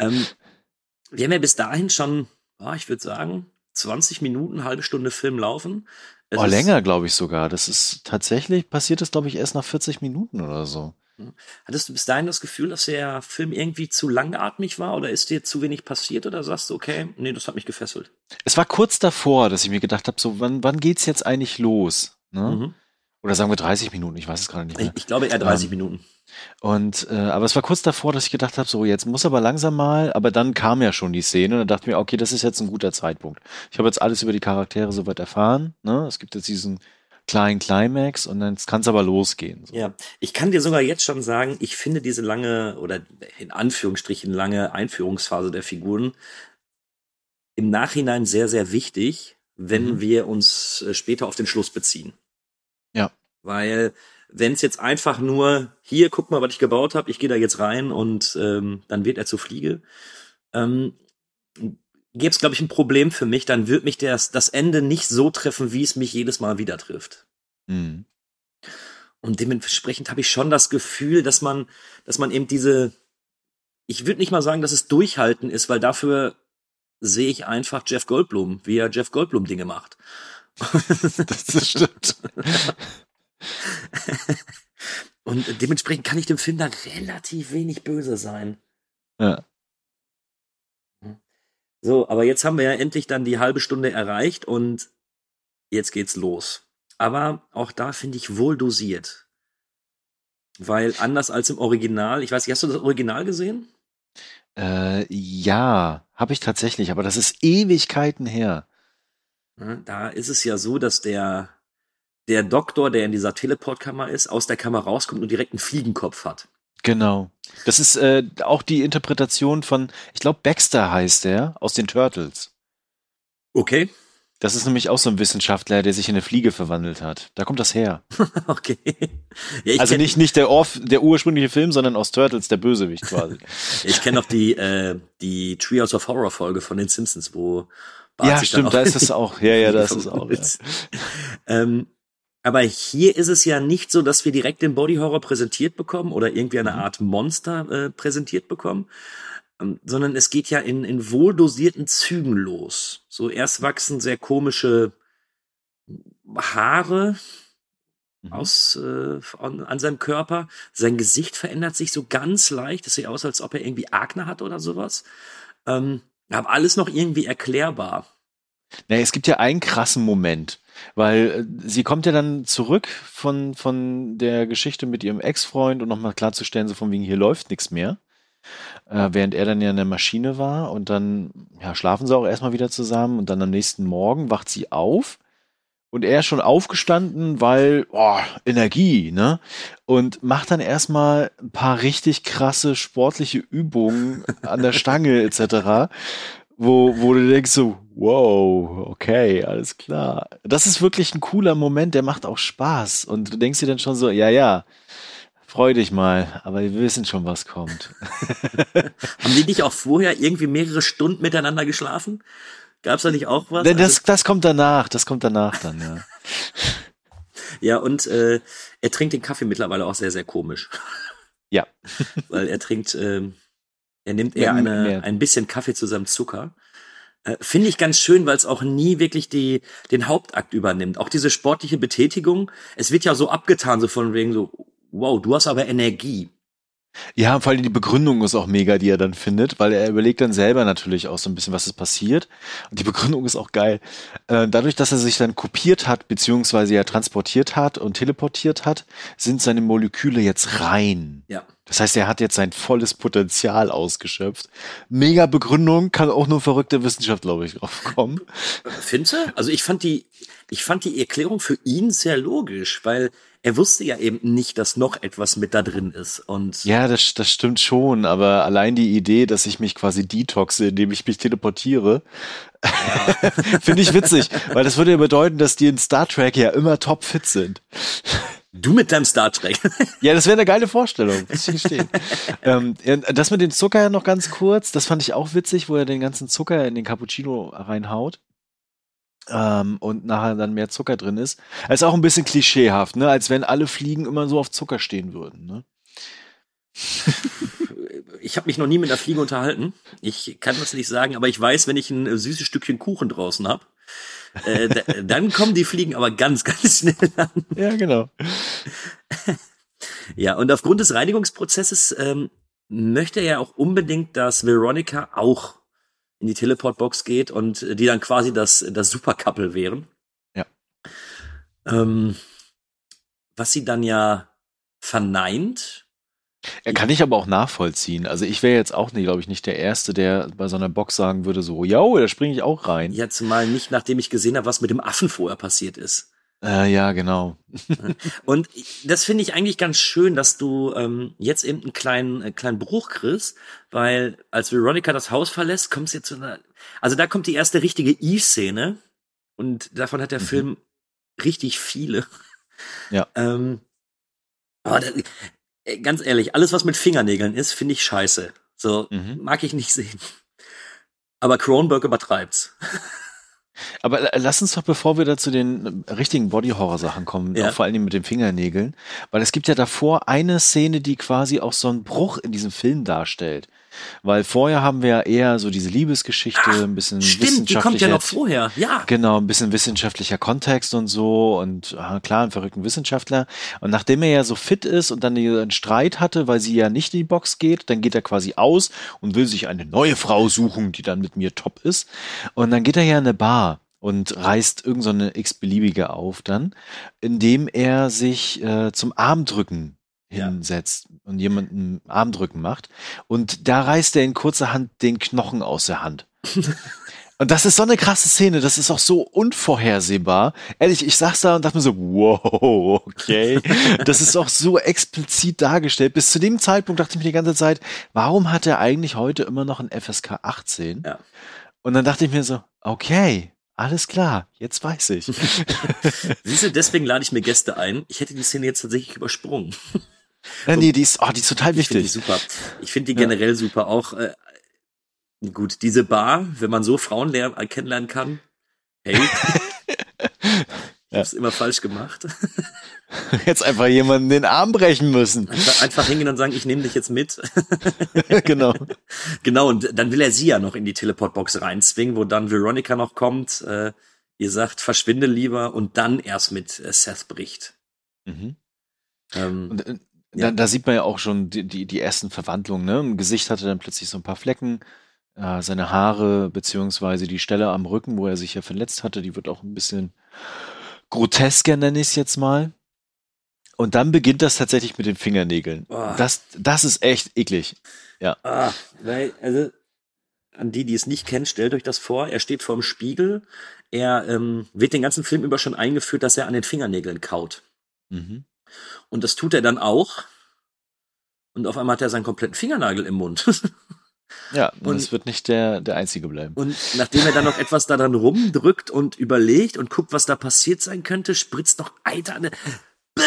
ähm, wir haben ja bis dahin schon, oh, ich würde sagen, 20 Minuten, halbe Stunde Film laufen. Es oh, länger, glaube ich sogar. Das ist tatsächlich, passiert das, glaube ich, erst nach 40 Minuten oder so. Hattest du bis dahin das Gefühl, dass der Film irgendwie zu langatmig war oder ist dir zu wenig passiert oder sagst du, okay, nee, das hat mich gefesselt? Es war kurz davor, dass ich mir gedacht habe, so, wann, wann geht's jetzt eigentlich los? Ne? Mhm. Oder sagen wir 30 Minuten, ich weiß es gerade nicht mehr. Ich, glaube eher 30 ähm, Minuten. Und äh, aber es war kurz davor, dass ich gedacht habe, so jetzt muss aber langsam mal, aber dann kam ja schon die Szene und dann dachte ich mir, okay, das ist jetzt ein guter Zeitpunkt. Ich habe jetzt alles über die Charaktere soweit erfahren. Ne? Es gibt jetzt diesen kleinen Climax und dann kann es aber losgehen. So. Ja, ich kann dir sogar jetzt schon sagen, ich finde diese lange oder in Anführungsstrichen lange Einführungsphase der Figuren im Nachhinein sehr, sehr wichtig, wenn mhm. wir uns äh, später auf den Schluss beziehen. Ja. Weil wenn es jetzt einfach nur hier, guck mal, was ich gebaut habe, ich gehe da jetzt rein und ähm, dann wird er zu Fliege, ähm, gäbe es, glaube ich, ein Problem für mich, dann wird mich das, das Ende nicht so treffen, wie es mich jedes Mal wieder trifft. Mhm. Und dementsprechend habe ich schon das Gefühl, dass man, dass man eben diese, ich würde nicht mal sagen, dass es durchhalten ist, weil dafür sehe ich einfach Jeff Goldblum, wie er Jeff Goldblum Dinge macht. das stimmt. Und dementsprechend kann ich dem Film da relativ wenig böse sein. Ja. So, aber jetzt haben wir ja endlich dann die halbe Stunde erreicht und jetzt geht's los. Aber auch da finde ich wohl dosiert. Weil anders als im Original, ich weiß nicht, hast du das Original gesehen? Äh, ja, habe ich tatsächlich, aber das ist Ewigkeiten her. Da ist es ja so, dass der, der Doktor, der in dieser Teleportkammer ist, aus der Kammer rauskommt und direkt einen Fliegenkopf hat. Genau. Das ist äh, auch die Interpretation von, ich glaube, Baxter heißt der, aus den Turtles. Okay. Das ist nämlich auch so ein Wissenschaftler, der sich in eine Fliege verwandelt hat. Da kommt das her. okay. Ja, also nicht, nicht der, Orf, der ursprüngliche Film, sondern aus Turtles, der Bösewicht quasi. ich kenne noch die, äh, die Trios of Horror Folge von den Simpsons, wo Ja, stimmt, da ist es auch. Ja, ja, da ist es auch. Ja. ähm, aber hier ist es ja nicht so, dass wir direkt den Body Horror präsentiert bekommen oder irgendwie eine mhm. Art Monster äh, präsentiert bekommen, ähm, sondern es geht ja in, in wohldosierten Zügen los. So erst wachsen sehr komische Haare mhm. aus äh, an, an, seinem Körper. Sein Gesicht verändert sich so ganz leicht. Es sieht aus, als ob er irgendwie Akne hat oder sowas. Ähm, aber alles noch irgendwie erklärbar. Naja, es gibt ja einen krassen Moment. Weil äh, sie kommt ja dann zurück von, von der Geschichte mit ihrem Ex-Freund und nochmal klarzustellen, so von wegen, hier läuft nichts mehr. Äh, während er dann ja in der Maschine war und dann ja, schlafen sie auch erstmal wieder zusammen und dann am nächsten Morgen wacht sie auf und er ist schon aufgestanden, weil oh, Energie, ne? Und macht dann erstmal ein paar richtig krasse sportliche Übungen an der Stange etc wo, wo du denkst so, wow, okay, alles klar. Das ist wirklich ein cooler Moment, der macht auch Spaß. Und du denkst dir dann schon so, ja, ja, freu dich mal, aber wir wissen schon, was kommt. Haben die nicht auch vorher irgendwie mehrere Stunden miteinander geschlafen? Gab's da nicht auch was? Das, also, das kommt danach, das kommt danach dann, ja. ja, und äh, er trinkt den Kaffee mittlerweile auch sehr, sehr komisch. Ja. Weil er trinkt, ähm, er nimmt eher eine, ein bisschen Kaffee zu seinem Zucker. Äh, Finde ich ganz schön, weil es auch nie wirklich die, den Hauptakt übernimmt. Auch diese sportliche Betätigung, es wird ja so abgetan, so von wegen so, wow, du hast aber Energie. Ja, vor allem die Begründung ist auch mega, die er dann findet, weil er überlegt dann selber natürlich auch so ein bisschen, was ist passiert. Und die Begründung ist auch geil. Äh, dadurch, dass er sich dann kopiert hat, beziehungsweise ja transportiert hat und teleportiert hat, sind seine Moleküle jetzt rein. Ja. Das heißt, er hat jetzt sein volles Potenzial ausgeschöpft. Mega Begründung, kann auch nur verrückte Wissenschaft, glaube ich, drauf kommen. Findest du? Also ich fand die, ich fand die Erklärung für ihn sehr logisch, weil er wusste ja eben nicht, dass noch etwas mit da drin ist. Und Ja, das, das stimmt schon, aber allein die Idee, dass ich mich quasi detoxe, indem ich mich teleportiere, finde ich witzig, weil das würde ja bedeuten, dass die in Star Trek ja immer topfit sind. du mit deinem Star Trek. Ja, das wäre eine geile Vorstellung, muss ich gestehen. ähm, ja, das mit dem Zucker noch ganz kurz, das fand ich auch witzig, wo er den ganzen Zucker in den Cappuccino reinhaut. Ähm, und nachher dann mehr Zucker drin ist. Das ist auch ein bisschen klischeehaft, ne? Als wenn alle Fliegen immer so auf Zucker stehen würden, ne? Ich habe mich noch nie mit einer Fliege unterhalten. Ich kann das nicht sagen, aber ich weiß, wenn ich ein äh, süßes Stückchen Kuchen draußen habe, äh, da, dann kommen die Fliegen aber ganz, ganz schnell an. Ja, genau. Ja, und aufgrund des Reinigungsprozesses ähm, möchte er ja auch unbedingt, dass Veronica auch in die Teleportbox geht und äh, die dann quasi das, das Supercouple wären. Ja. Ähm, was sie dann ja verneint. Er kann ich aber auch nachvollziehen. Also ich wäre jetzt auch nicht, glaube ich, nicht der Erste, der bei so einer Box sagen würde, so, ja, da springe ich auch rein. Ja, zumal nicht, nachdem ich gesehen habe, was mit dem Affen vorher passiert ist. Äh, ja, genau. Und das finde ich eigentlich ganz schön, dass du ähm, jetzt eben einen kleinen, äh, kleinen Bruch kriegst, weil als Veronica das Haus verlässt, kommt sie zu einer, also da kommt die erste richtige Eve-Szene und davon hat der Mhm. Film richtig viele. Ja. Ähm, aber da, ganz ehrlich, alles was mit Fingernägeln ist, finde ich scheiße. So Mhm. mag ich nicht sehen. Aber Cronenberg übertreibt's. Aber la- lass uns doch, bevor wir da zu den äh, richtigen Body-Horror-Sachen kommen, Ja. vor allen Dingen mit den Fingernägeln, weil es gibt ja davor eine Szene, die quasi auch so einen Bruch in diesem Film darstellt. Weil vorher haben wir ja eher so diese Liebesgeschichte, ein bisschen Stimmt, die kommt ja noch wissenschaftlicher- vorher. Ja. Genau, ein bisschen wissenschaftlicher Kontext und so und ah, klar, einen verrückten Wissenschaftler. Und nachdem er ja so fit ist und dann einen Streit hatte, weil sie ja nicht in die Box geht, dann geht er quasi aus und will sich eine neue Frau suchen, die dann mit mir top ist. Und dann geht er ja in eine Bar und reißt irgend so x-beliebige auf dann, indem er sich äh, zum Armdrücken Ja. hinsetzt und jemanden Armdrücken macht. Und da reißt er in kurzer Hand den Knochen aus der Hand. Und das ist so eine krasse Szene, das ist auch so unvorhersehbar. Ehrlich, ich sag's da und dachte mir so, wow, okay. Das ist auch so explizit dargestellt. Bis zu dem Zeitpunkt dachte ich mir die ganze Zeit, warum hat er eigentlich heute immer noch ein FSK 18? Ja. Und dann dachte ich mir so, okay, alles klar, jetzt weiß ich. Siehst du, deswegen lade ich mir Gäste ein. Ich hätte die Szene jetzt tatsächlich übersprungen. Ja, nee, die ist, oh, die ist total Ich finde die wichtig. super. Ich finde die Ja. generell super. Auch äh, gut, diese Bar, wenn man so Frauen äh, kennenlernen kann. Hey, ich hab's immer falsch gemacht. Jetzt einfach jemanden den Arm brechen müssen. Einfach, einfach hingehen und sagen, ich nehme dich jetzt mit. genau. genau, und dann will er sie ja noch in die Teleportbox reinzwingen, wo dann Veronica noch kommt. Äh, ihr sagt, verschwinde lieber und dann erst mit äh, Seth bricht. Mhm. Ähm, Und, äh, Ja. da, da sieht man ja auch schon die, die, die ersten Verwandlungen. Ne? Im Gesicht hatte er dann plötzlich so ein paar Flecken. Äh, seine Haare, beziehungsweise die Stelle am Rücken, wo er sich ja verletzt hatte, die wird auch ein bisschen grotesker, nenne ich es jetzt mal. Und dann beginnt das tatsächlich mit den Fingernägeln. Boah. Das, das ist echt eklig. Ja. Ah, weil, also, an die, die es nicht kennen, stellt euch das vor. Er steht vorm Spiegel. Er ähm, wird den ganzen Film über schon eingeführt, dass er an den Fingernägeln kaut. Mhm. Und das tut er dann auch. Und auf einmal hat er seinen kompletten Fingernagel im Mund. Ja, und Und- es wird nicht der, der einzige bleiben. Und nachdem er dann noch etwas daran rumdrückt und überlegt und guckt, was da passiert sein könnte, spritzt noch Eiter. Bäh!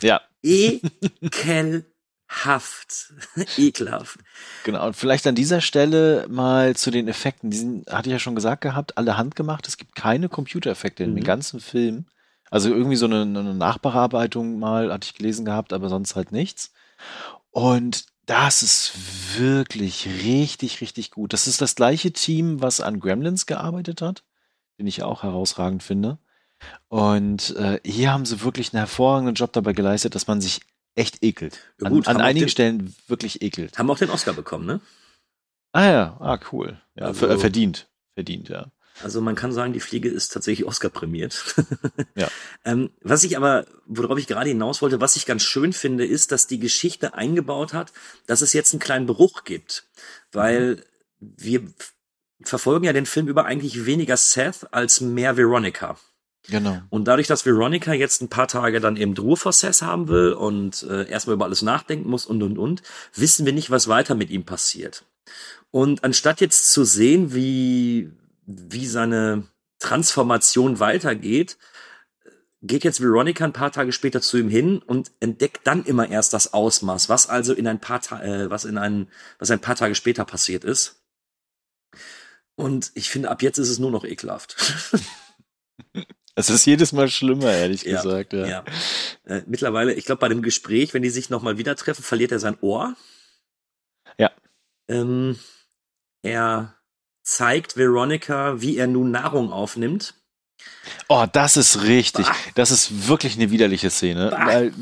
Ja, Ekelhaft. Ekelhaft. Genau, und vielleicht an dieser Stelle mal zu den Effekten. Die sind, hatte ich ja schon gesagt gehabt, alle handgemacht. Es gibt keine Computereffekte in Mhm. dem ganzen Film. Also irgendwie so eine, eine Nachbearbeitung mal hatte ich gelesen gehabt, aber sonst halt nichts. Und das ist wirklich richtig, richtig gut. Das ist das gleiche Team, was an Gremlins gearbeitet hat, den ich auch herausragend finde. Und äh, hier haben sie wirklich einen hervorragenden Job dabei geleistet, dass man sich echt ekelt. Ja, An, gut, an auch einigen den- Stellen wirklich ekelt. Haben auch den Oscar bekommen, ne? Ah ja, ah cool. Ja, Also- äh, verdient. Verdient, ja. Also man kann sagen, die Fliege ist tatsächlich Oscar prämiert. Ja. ähm, was ich aber, worauf ich gerade hinaus wollte, was ich ganz schön finde, ist, dass die Geschichte eingebaut hat, dass es jetzt einen kleinen Bruch gibt. Weil wir f- verfolgen ja den Film über eigentlich weniger Seth als mehr Veronica. Genau. Und dadurch, dass Veronica jetzt ein paar Tage dann eben Ruhe vor Seth haben will und äh, erstmal über alles nachdenken muss und und und, wissen wir nicht, was weiter mit ihm passiert. Und anstatt jetzt zu sehen, wie, wie seine Transformation weitergeht, geht jetzt Veronica ein paar Tage später zu ihm hin und entdeckt dann immer erst das Ausmaß, was also in ein paar Ta äh, was in ein, was ein paar Tage später passiert ist. Und ich finde, ab jetzt ist es nur noch ekelhaft. Es ist jedes Mal schlimmer, ehrlich Ja, gesagt. Ja. Ja. Äh, mittlerweile, ich glaube, bei dem Gespräch, wenn die sich nochmal wieder treffen, verliert er sein Ohr. Ja. Ähm, er zeigt Veronica, wie er nun Nahrung aufnimmt. Oh, das ist richtig. Das ist wirklich eine widerliche Szene. Bah. Weil,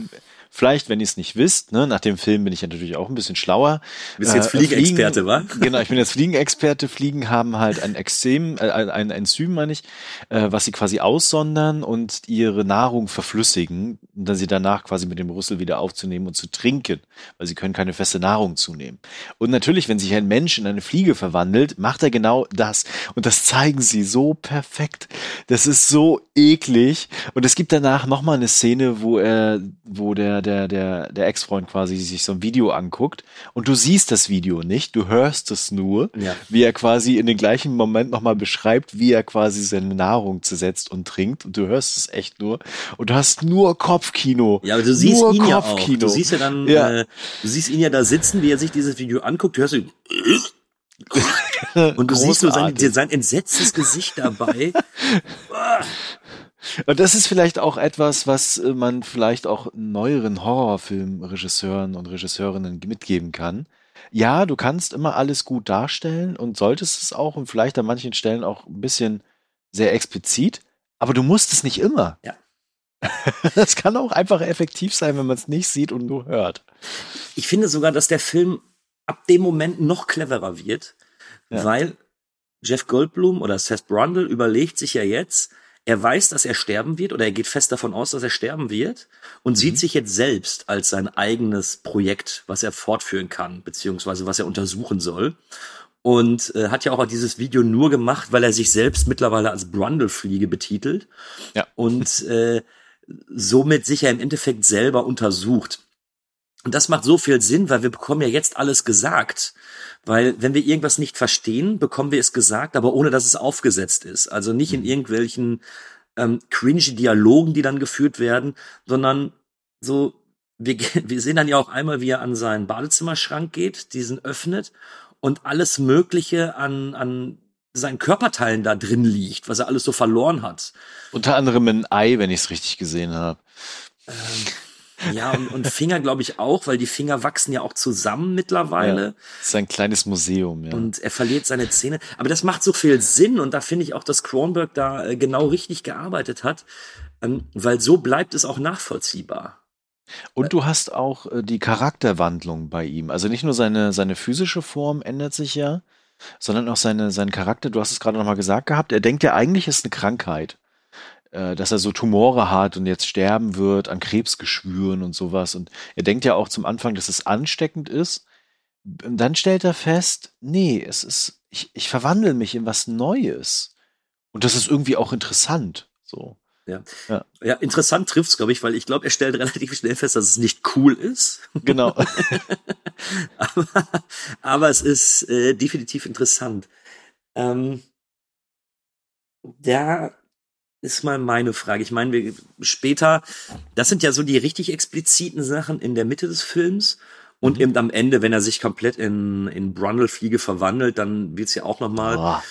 vielleicht, wenn ihr es nicht wisst, ne, nach dem Film bin ich ja natürlich auch ein bisschen schlauer. Du bist jetzt Fliegenexperte, wa? Genau, ich bin jetzt Fliegenexperte. Fliegen haben halt ein Exem, äh, ein Enzym, meine ich, äh, was sie quasi aussondern und ihre Nahrung verflüssigen, und dann sie danach quasi mit dem Rüssel wieder aufzunehmen und zu trinken, weil sie können keine feste Nahrung zunehmen. Und natürlich, wenn sich ein Mensch in eine Fliege verwandelt, macht er genau das. Und das zeigen sie so perfekt. Das ist so eklig. Und es gibt danach nochmal eine Szene, wo er, wo der, der, der, der Ex-Freund quasi sich so ein Video anguckt und du siehst das Video nicht, du hörst es nur, Ja. wie er quasi in den gleichen Moment nochmal beschreibt, wie er quasi seine Nahrung zersetzt und trinkt und du hörst es echt nur und du hast nur Kopfkino. Ja, aber du siehst nur ihn ja auch. Kopfkino. Du siehst ja dann, Ja. Äh, du siehst ihn ja da sitzen, wie er sich dieses Video anguckt. Du hörst ihn. Und du siehst so sein, Großartig. sein entsetztes Gesicht dabei. Und das ist vielleicht auch etwas, was äh, man vielleicht auch neueren Horrorfilmregisseuren und Regisseurinnen mitgeben kann. Ja, du kannst immer alles gut darstellen und solltest es auch und vielleicht an manchen Stellen auch ein bisschen sehr explizit, aber du musst es nicht immer. Ja. Das kann auch einfach effektiv sein, wenn man es nicht sieht und nur hört. Ich finde sogar, dass der Film ab dem Moment noch cleverer wird, Ja. weil Jeff Goldblum oder Seth Brundle überlegt sich ja jetzt, er weiß, dass er sterben wird oder er geht fest davon aus, dass er sterben wird und sieht sich jetzt selbst als sein eigenes Projekt, was er fortführen kann, beziehungsweise was er untersuchen soll. Und äh, hat ja auch dieses Video nur gemacht, weil er sich selbst mittlerweile als Brundle-Fliege betitelt Ja. und äh, somit sich ja im Endeffekt selber untersucht. Und das macht so viel Sinn, weil wir bekommen ja jetzt alles gesagt. Weil wenn wir irgendwas nicht verstehen, bekommen wir es gesagt, aber ohne dass es aufgesetzt ist. Also nicht in irgendwelchen ähm, cringy Dialogen, die dann geführt werden, sondern so, wir, wir sehen dann ja auch einmal, wie er an seinen Badezimmerschrank geht, diesen öffnet und alles Mögliche an, an seinen Körperteilen da drin liegt, was er alles so verloren hat. Unter anderem ein Ei, wenn ich es richtig gesehen habe. Ja, und, und Finger glaube ich auch, weil die Finger wachsen ja auch zusammen mittlerweile. Ja. Das ist ein kleines Museum, ja. Und er verliert seine Zähne. Aber das macht so viel Sinn und da finde ich auch, dass Kronberg da äh, genau richtig gearbeitet hat, ähm, weil so bleibt es auch nachvollziehbar. Und du hast auch äh, die Charakterwandlung bei ihm. Also nicht nur seine, seine physische Form ändert sich ja, sondern auch seine, sein Charakter. Du hast es gerade nochmal gesagt gehabt. Er denkt ja eigentlich, es ist eine Krankheit. Äh, dass er so Tumore hat und jetzt sterben wird an Krebsgeschwüren und sowas. Und er denkt ja auch zum Anfang, dass es ansteckend ist. Und dann stellt er fest, nee, es ist, ich, ich verwandle mich in was Neues. Und das ist irgendwie auch interessant. So. Ja, Ja. ja interessant trifft's, glaube ich, weil ich glaube, er stellt relativ schnell fest, dass es nicht cool ist. Genau. aber, aber es ist äh, definitiv interessant. Ähm, da ist mal meine Frage. Ich meine, wir später, das sind ja so die richtig expliziten Sachen in der Mitte des Films. Und Mhm. eben am Ende, wenn er sich komplett in, in Brundle-Fliege verwandelt, dann wird's ja auch nochmal.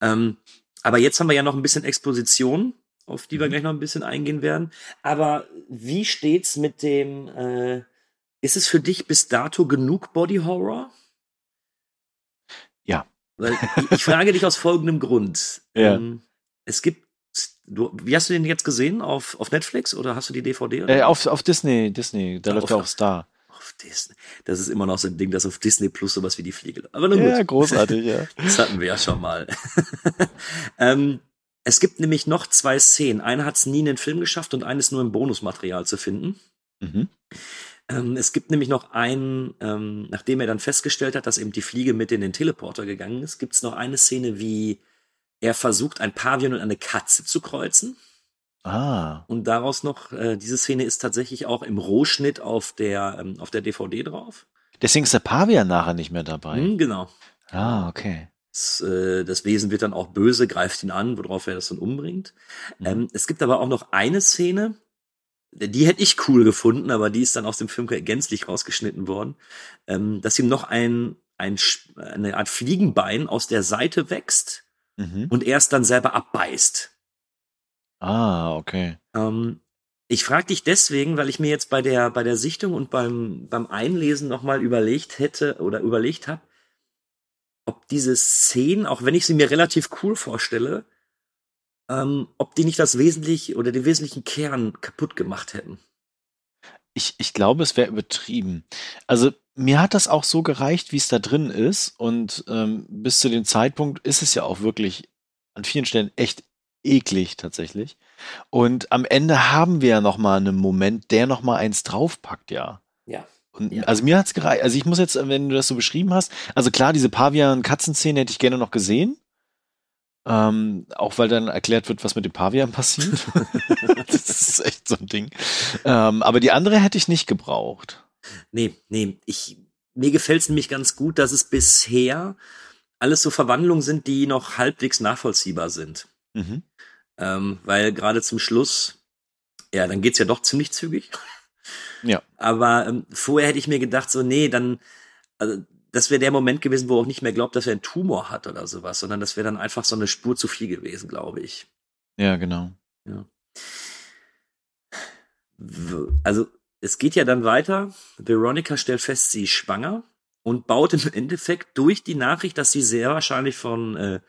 Ähm, aber jetzt haben wir ja noch ein bisschen Exposition, auf die wir Mhm. gleich noch ein bisschen eingehen werden. Aber wie steht's mit dem, äh, ist es für dich bis dato genug Body Horror? Ja. Weil ich, ich frage dich aus folgendem Grund. Ja. Ähm, es gibt, du, wie hast du den jetzt gesehen? Auf, auf Netflix oder hast du die DVD? Äh, auf, auf Disney, Disney, da Ja, läuft ja auch Star. Auf Disney. Das ist immer noch so ein Ding, das auf Disney Plus sowas wie die Fliege. Aber nun gut. Ja, großartig, ja. Das hatten wir ja schon mal. ähm, es gibt nämlich noch zwei Szenen. Eine hat es nie in den Film geschafft und eine ist nur im Bonusmaterial zu finden. Mhm. Ähm, es gibt nämlich noch einen, ähm, nachdem er dann festgestellt hat, dass eben die Fliege mit in den Teleporter gegangen ist, gibt es noch eine Szene, wie er versucht, ein Pavian und eine Katze zu kreuzen. Ah. Und daraus noch, äh, diese Szene ist tatsächlich auch im Rohschnitt auf der, ähm, auf der DVD drauf. Deswegen ist der Pavian nachher nicht mehr dabei. Hm, genau. Ah, okay. Das, äh, das Wesen wird dann auch böse, greift ihn an, worauf er das dann umbringt. Mhm. Ähm, es gibt aber auch noch eine Szene, die hätte ich cool gefunden, aber die ist dann aus dem Film gänzlich rausgeschnitten worden, ähm, dass ihm noch ein, ein eine Art Fliegenbein aus der Seite wächst Mhm. und er es dann selber abbeißt. Ah, okay. Ähm, ich frage dich deswegen, weil ich mir jetzt bei der bei der Sichtung und beim beim Einlesen noch mal überlegt hätte oder überlegt habe, ob diese Szenen, auch wenn ich sie mir relativ cool vorstelle, ähm, ob die nicht das Wesentliche oder den wesentlichen Kern kaputt gemacht hätten. Ich, ich glaube, es wäre übertrieben. Also mir hat das auch so gereicht, wie es da drin ist. Und ähm, bis zu dem Zeitpunkt ist es ja auch wirklich an vielen Stellen echt eklig tatsächlich. Und am Ende haben wir ja noch mal einen Moment, der noch mal eins draufpackt, ja. Ja. Und Ja. also mir hat's gereicht. Also ich muss jetzt, wenn du das so beschrieben hast, also klar, diese Pavian-Katzenszene hätte ich gerne noch gesehen. Ähm, auch weil dann erklärt wird, was mit dem Pavian passiert. das ist echt so ein Ding. Ähm, aber die andere hätte ich nicht gebraucht. Nee, nee, ich, mir gefällt's nämlich ganz gut, dass es bisher alles so Verwandlungen sind, die noch halbwegs nachvollziehbar sind. Mhm. Ähm, weil gerade zum Schluss, ja, dann geht's ja doch ziemlich zügig. Ja. Aber ähm, vorher hätte ich mir gedacht, so, nee, dann, also, das wäre der Moment gewesen, wo er auch nicht mehr glaubt, dass er einen Tumor hat oder sowas, sondern das wäre dann einfach so eine Spur zu viel gewesen, glaube ich. Ja, genau. W- Also, es geht ja dann weiter. Veronica stellt fest, sie ist schwanger und baut im Endeffekt durch die Nachricht, dass sie sehr wahrscheinlich von, äh,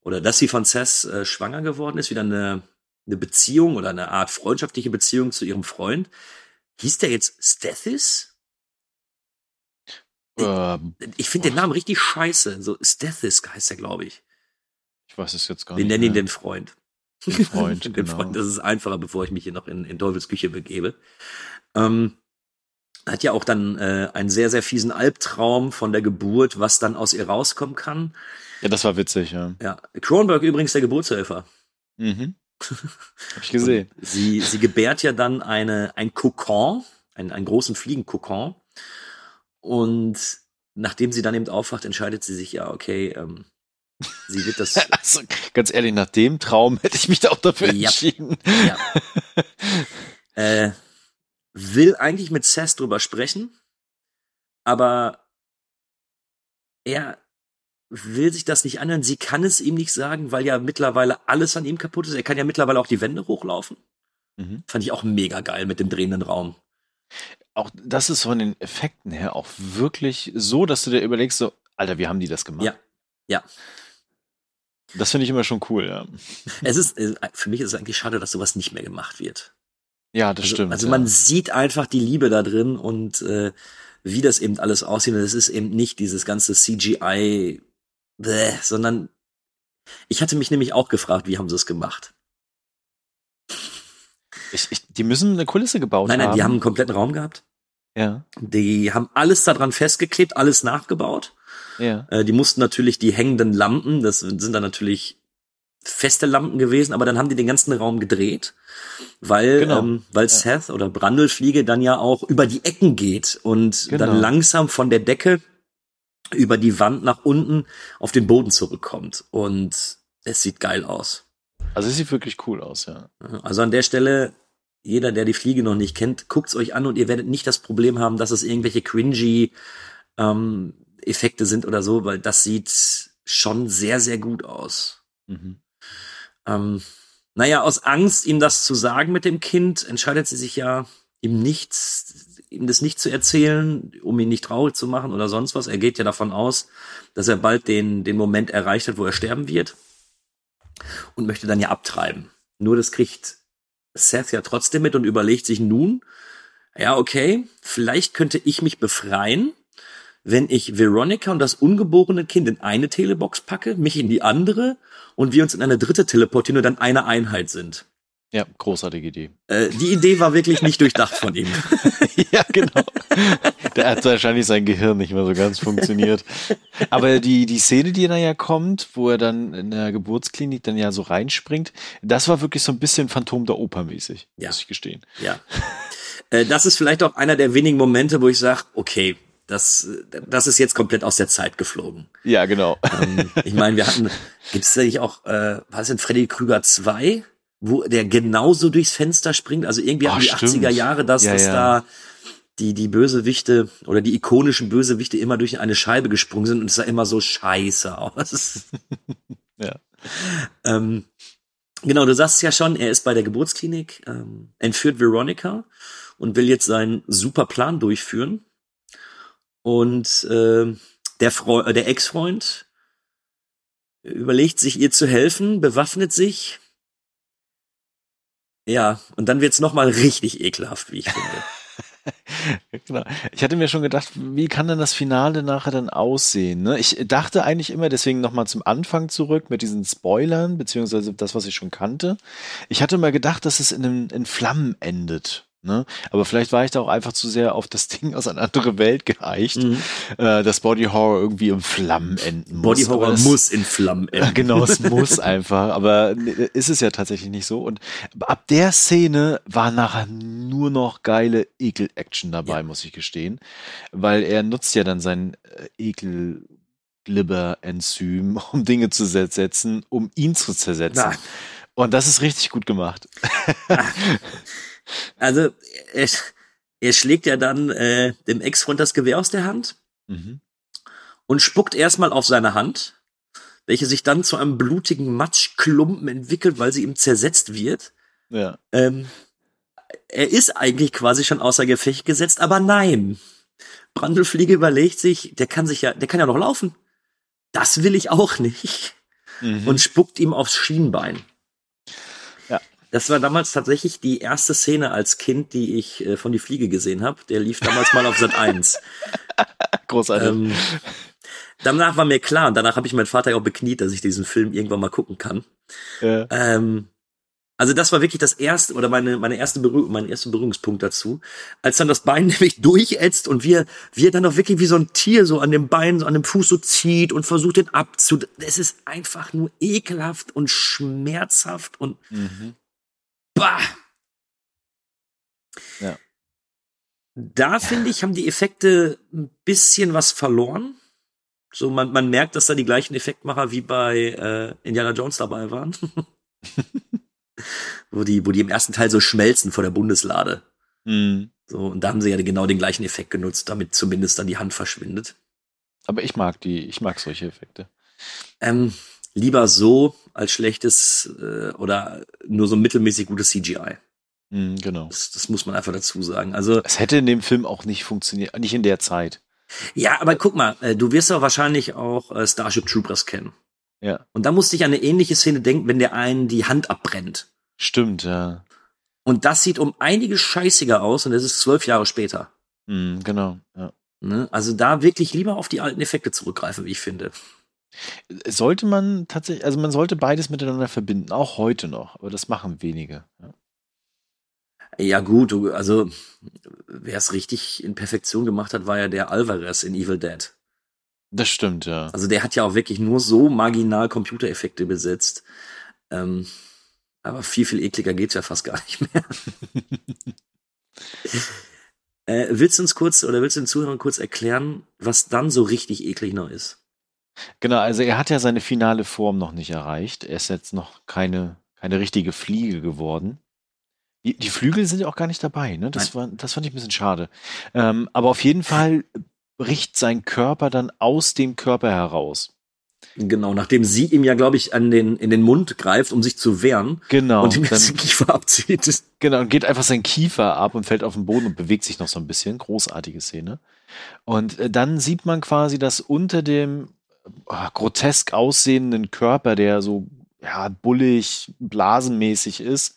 oder dass sie von Seth äh, schwanger geworden ist, wieder eine, eine Beziehung oder eine Art freundschaftliche Beziehung zu ihrem Freund. Hieß der jetzt Stethis? Ähm, Ich finde den Namen richtig scheiße. So Stethis heißt er, glaube ich. ich weiß es jetzt gar Wir nicht. nennen ihn den Freund. Den Freund, den genau. Freund. Das ist einfacher, bevor ich mich hier noch in, in Teufels Küche begebe. Ähm, hat ja auch dann äh, einen sehr, sehr fiesen Albtraum von der Geburt, was dann aus ihr rauskommen kann. Ja, das war witzig, ja. Ja, Kronberg übrigens der Geburtshelfer. Mhm. Hab ich gesehen. Sie, sie gebärt ja dann eine, ein Kokon, einen, einen großen Fliegenkokon. Und nachdem sie dann eben aufwacht, entscheidet sie sich ja, okay, ähm, sie wird das, Also, ganz ehrlich, nach dem Traum hätte ich mich da auch dafür Ja. entschieden. ja, äh, will eigentlich mit Seth drüber sprechen, aber er will sich das nicht anhören. Sie kann es ihm nicht sagen, weil ja mittlerweile alles an ihm kaputt ist. Er kann ja mittlerweile auch die Wände hochlaufen. Mhm. Fand ich auch mega geil mit dem drehenden Raum. Auch das ist von den Effekten her auch wirklich so, dass du dir überlegst, so, Alter, wie haben die das gemacht? Ja, ja. Das finde ich immer schon cool, ja. Es ist, äh, für mich ist es eigentlich schade, dass sowas nicht mehr gemacht wird. Ja, das Also, stimmt. also ja. man sieht einfach die Liebe da drin und äh, wie das eben alles aussieht. Und es ist eben nicht dieses ganze CGI, bäh, sondern ich hatte mich nämlich auch gefragt, wie haben sie es gemacht? Ich, ich, die müssen eine Kulisse gebaut Nein, nein, haben. die haben einen kompletten Raum gehabt. ja, Die haben alles daran festgeklebt, alles nachgebaut. ja. Äh, die mussten natürlich die hängenden Lampen, das sind dann natürlich feste Lampen gewesen, aber dann haben die den ganzen Raum gedreht, weil, Genau. ähm, weil Seth oder Brandelfliege dann ja auch über die Ecken geht und Genau. dann langsam von der Decke über die Wand nach unten auf den Boden zurückkommt. Und es sieht geil aus. Also es sieht wirklich cool aus, ja. Also an der Stelle, jeder, der die Fliege noch nicht kennt, guckt's euch an und ihr werdet nicht das Problem haben, dass es irgendwelche cringy ähm, Effekte sind oder so, weil das sieht schon sehr, sehr gut aus. Mhm. Ähm, naja, aus Angst, ihm das zu sagen mit dem Kind, entscheidet sie sich ja, ihm nichts, ihm das nicht zu erzählen, um ihn nicht traurig zu machen oder sonst was. Er geht ja davon aus, dass er bald den, den Moment erreicht hat, wo er sterben wird und möchte dann ja abtreiben. Nur das kriegt Seth ja trotzdem mit und überlegt sich nun, ja, okay, vielleicht könnte ich mich befreien, wenn ich Veronica und das ungeborene Kind in eine Telebox packe, mich in die andere und wir uns in eine dritte teleportieren und dann eine Einheit sind. Ja, großartige Idee. Äh, die Idee war wirklich nicht durchdacht von ihm. ja, genau. Der hat wahrscheinlich sein Gehirn nicht mehr so ganz funktioniert. Aber die, die Szene, die dann ja kommt, wo er dann in der Geburtsklinik dann ja so reinspringt, das war wirklich so ein bisschen Phantom der Oper mäßig, Ja. muss ich gestehen. Ja. Äh, das ist vielleicht auch einer der wenigen Momente, wo ich sage, okay, das, das ist jetzt komplett aus der Zeit geflogen. Ja, genau. Ähm, ich meine, wir hatten, gibt es nicht auch, äh, was denn, Freddy Krüger 2, wo der genauso durchs Fenster springt? Also irgendwie Oh, hatten die stimmt. 80er Jahre, dass, Ja, dass ja. da die, die Bösewichte oder die ikonischen Bösewichte immer durch eine Scheibe gesprungen sind und es sah immer so scheiße aus. Ja. Ähm, genau, du sagst es ja schon, er ist bei der Geburtsklinik, ähm, entführt Veronica und will jetzt seinen super Plan durchführen. Und ähm, der, Freu äh, der Ex-Freund überlegt sich, ihr zu helfen, bewaffnet sich. Ja, und dann wird's noch mal richtig ekelhaft, wie ich finde. Genau. Ich hatte mir schon gedacht, wie kann denn das Finale nachher dann aussehen? Ne? Ich dachte eigentlich immer, deswegen nochmal zum Anfang zurück mit diesen Spoilern, beziehungsweise das, was ich schon kannte. Ich hatte mal gedacht, dass es in, einem- in Flammen endet. Ne? Aber vielleicht war ich da auch einfach zu sehr auf das Ding aus einer anderen Welt geeicht, Mhm. äh, dass Body Horror irgendwie in Flammen enden muss. Body Horror das- muss in Flammen enden. genau, es muss einfach. Aber nee, ist es ja tatsächlich nicht so. Und ab der Szene war nachher nur noch geile Ekel-Action dabei, Ja. muss ich gestehen. Weil er nutzt ja dann sein äh, Ekel. Glibber-Enzym, um Dinge zu setzen, um ihn zu zersetzen. Na. Und das ist richtig gut gemacht. Also, er, er schlägt ja dann äh, dem Ex-Freund das Gewehr aus der Hand Mhm. und spuckt erstmal auf seine Hand, welche sich dann zu einem blutigen Matschklumpen entwickelt, weil sie ihm zersetzt wird. Ja. Ähm, er ist eigentlich quasi schon außer Gefecht gesetzt, aber nein. Brandelfliege überlegt sich, der kann sich ja, der kann ja noch laufen. Das will ich auch nicht. Mhm. Und spuckt ihm aufs Schienbein. Das war damals tatsächlich die erste Szene als Kind, die ich äh, von die Fliege gesehen habe. Der lief damals mal auf Sat 1. Großartig. Ähm, danach war mir klar, und danach habe ich meinen Vater ja auch bekniet, dass ich diesen Film irgendwann mal gucken kann. ja. Ähm, also das war wirklich das erste oder meine meine erste Berühr mein erster Berührungspunkt dazu, als dann das Bein nämlich durchätzt und wir wir dann auch wirklich wie so ein Tier so an dem Bein so an dem Fuß so zieht und versucht den abzu. Es ist einfach nur ekelhaft und schmerzhaft und Mhm. Bah. Ja. Da finde ich haben die Effekte ein bisschen was verloren. So man man merkt, dass da die gleichen Effektmacher wie bei äh, Indiana Jones dabei waren. wo die, wo die im ersten Teil so schmelzen vor der Bundeslade. Mhm. So, und da haben sie ja genau den gleichen Effekt genutzt, damit zumindest dann die Hand verschwindet. Aber ich mag die, ich mag solche Effekte. Ähm, lieber so als schlechtes äh, oder nur so mittelmäßig gutes CGI. Mhm, genau. Das, das muss man einfach dazu sagen. Also, Es hätte in dem Film auch nicht funktioniert, nicht in der Zeit. ja, aber guck mal, äh, du wirst ja wahrscheinlich auch äh, Starship Troopers kennen. Ja. Und da musste ich an eine ähnliche Szene denken, wenn der einen die Hand abbrennt. Stimmt, ja. Und das sieht um einiges scheißiger aus und das ist zwölf Jahre später. Mhm, genau. Ja. Ne? Also da wirklich lieber auf die alten Effekte zurückgreifen, wie ich finde. Sollte man tatsächlich, also man sollte beides miteinander verbinden, auch heute noch, aber das machen wenige. Ja. Ja gut, also wer es richtig in Perfektion gemacht hat, war ja der Alvarez in Evil Dead. Das stimmt, ja. Also der hat ja auch wirklich nur so marginal Computereffekte besetzt. Ähm, aber viel, viel ekliger geht's ja fast gar nicht mehr. äh, willst du uns kurz oder willst du den Zuhörern kurz erklären, was dann so richtig eklig noch ist? Genau, also er hat ja seine finale Form noch nicht erreicht. Er ist jetzt noch keine, keine richtige Fliege geworden. Die, die Flügel sind ja auch gar nicht dabei, ne? Das, war, das fand ich ein bisschen schade. Ähm, aber auf jeden Fall bricht sein Körper dann aus dem Körper heraus. Genau, nachdem sie ihm ja, glaube ich, an den, in den Mund greift, um sich zu wehren Genau. und ihm dann, den Kiefer abzieht. Genau, und geht einfach sein Kiefer ab und fällt auf den Boden und bewegt sich noch so ein bisschen. Großartige Szene. Und äh, dann sieht man quasi, dass unter dem grotesk aussehenden Körper, der so ja, bullig, blasenmäßig ist,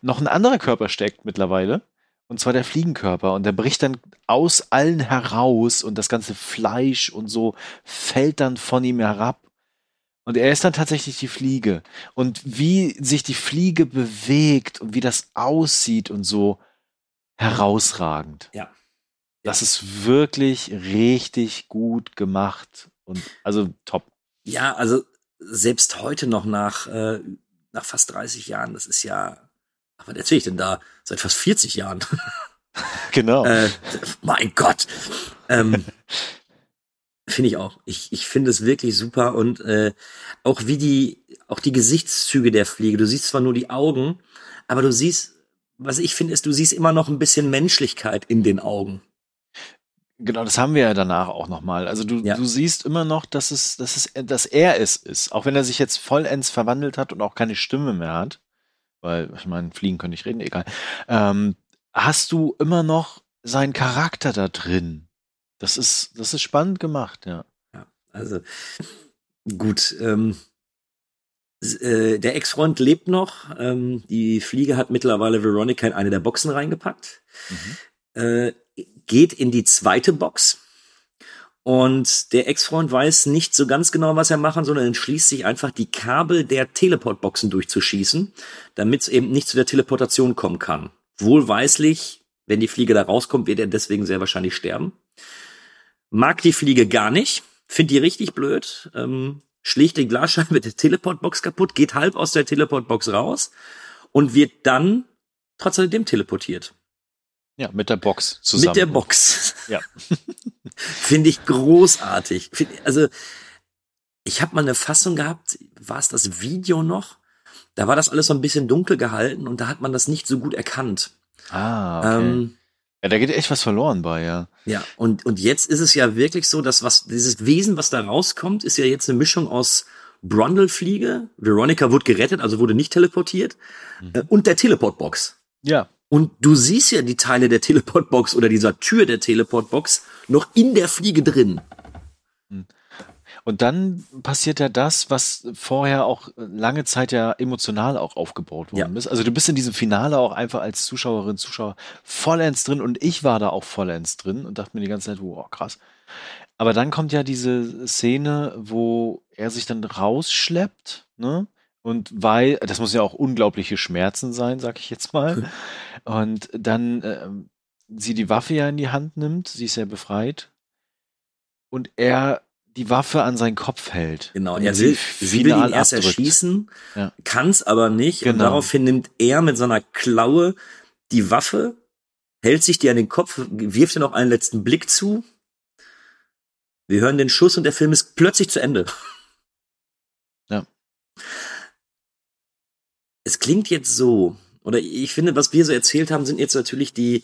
noch ein anderer Körper steckt mittlerweile. Und zwar der Fliegenkörper. Und der bricht dann aus allen heraus und das ganze Fleisch und so fällt dann von ihm herab. Und er ist dann tatsächlich die Fliege. Und wie sich die Fliege bewegt und wie das aussieht und so herausragend. Ja. Das ist wirklich richtig gut gemacht und also top. Ja, also selbst heute noch nach, äh, nach fast 30 Jahren, das ist ja, ach, was erzähle ich denn da? Seit fast 40 Jahren. Genau. äh, mein Gott. Ähm, finde ich auch. Ich, ich finde es wirklich super und äh, auch wie die, auch die Gesichtszüge der Fliege. Du siehst zwar nur die Augen, aber du siehst, was ich finde, ist, du siehst immer noch ein bisschen Menschlichkeit in den Augen. Genau, das haben wir ja danach auch nochmal. Also du, Ja. du siehst immer noch, dass es, dass es, dass er es ist. Auch wenn er sich jetzt vollends verwandelt hat und auch keine Stimme mehr hat. Weil, ich meine, fliegen könnte ich reden, egal. Ähm, hast du immer noch seinen Charakter da drin. Das ist, das ist spannend gemacht, ja. Also gut. Ähm, äh, der Ex-Freund lebt noch. Ähm, die Fliege hat mittlerweile Veronica in eine der Boxen reingepackt. Äh, geht in die zweite Box. Und der Ex-Freund weiß nicht so ganz genau, was er machen soll, entschließt sich einfach, die Kabel der Teleport-Boxen durchzuschießen, damit es eben nicht zu der Teleportation kommen kann. Wohlweislich, wenn die Fliege da rauskommt, wird er deswegen sehr wahrscheinlich sterben. Mag die Fliege gar nicht, findet die richtig blöd, ähm, schlägt die Glasscheibe der Teleportbox kaputt, geht halb aus der Teleportbox raus und wird dann trotzdem teleportiert. Ja, mit der Box zusammen. Mit der Box. Ja. Finde ich großartig. Find, also, ich habe mal eine Fassung gehabt, war es das Video noch? Da war das alles so ein bisschen dunkel gehalten und da hat man das nicht so gut erkannt. Ah, okay. Ähm, ja, da geht echt was verloren bei, ja. Ja, und, und jetzt ist es ja wirklich so, dass was, dieses Wesen, was da rauskommt, ist ja jetzt eine Mischung aus Brundle-Fliege, Veronica wurde gerettet, also wurde nicht teleportiert, äh, und der Teleportbox. Ja. Und du siehst ja die Teile der Teleportbox oder dieser Tür der Teleportbox noch in der Fliege drin. Und dann passiert ja das, was vorher auch lange Zeit ja emotional auch aufgebaut worden ist. Also du bist in diesem Finale auch einfach als Zuschauerin, Zuschauer vollends drin und ich war da auch vollends drin und dachte mir die ganze Zeit, wow, krass. Aber dann kommt ja diese Szene, wo er sich dann rausschleppt, ne? Und weil, das muss ja auch unglaubliche Schmerzen sein, sag ich jetzt mal. Und dann ähm, sie die Waffe ja in die Hand nimmt, sie ist ja befreit. Und er die Waffe an seinen Kopf hält. Genau, Und er sie will, sie will ihn erst abdrückt. erschießen, Ja. kann's aber nicht. Und Genau. daraufhin nimmt er mit seiner Klaue die Waffe, hält sich die an den Kopf, wirft ihr noch einen letzten Blick zu. Wir hören den Schuss und der Film ist plötzlich zu Ende. Ja. Es klingt jetzt so, oder ich finde, was wir so erzählt haben, sind jetzt natürlich die,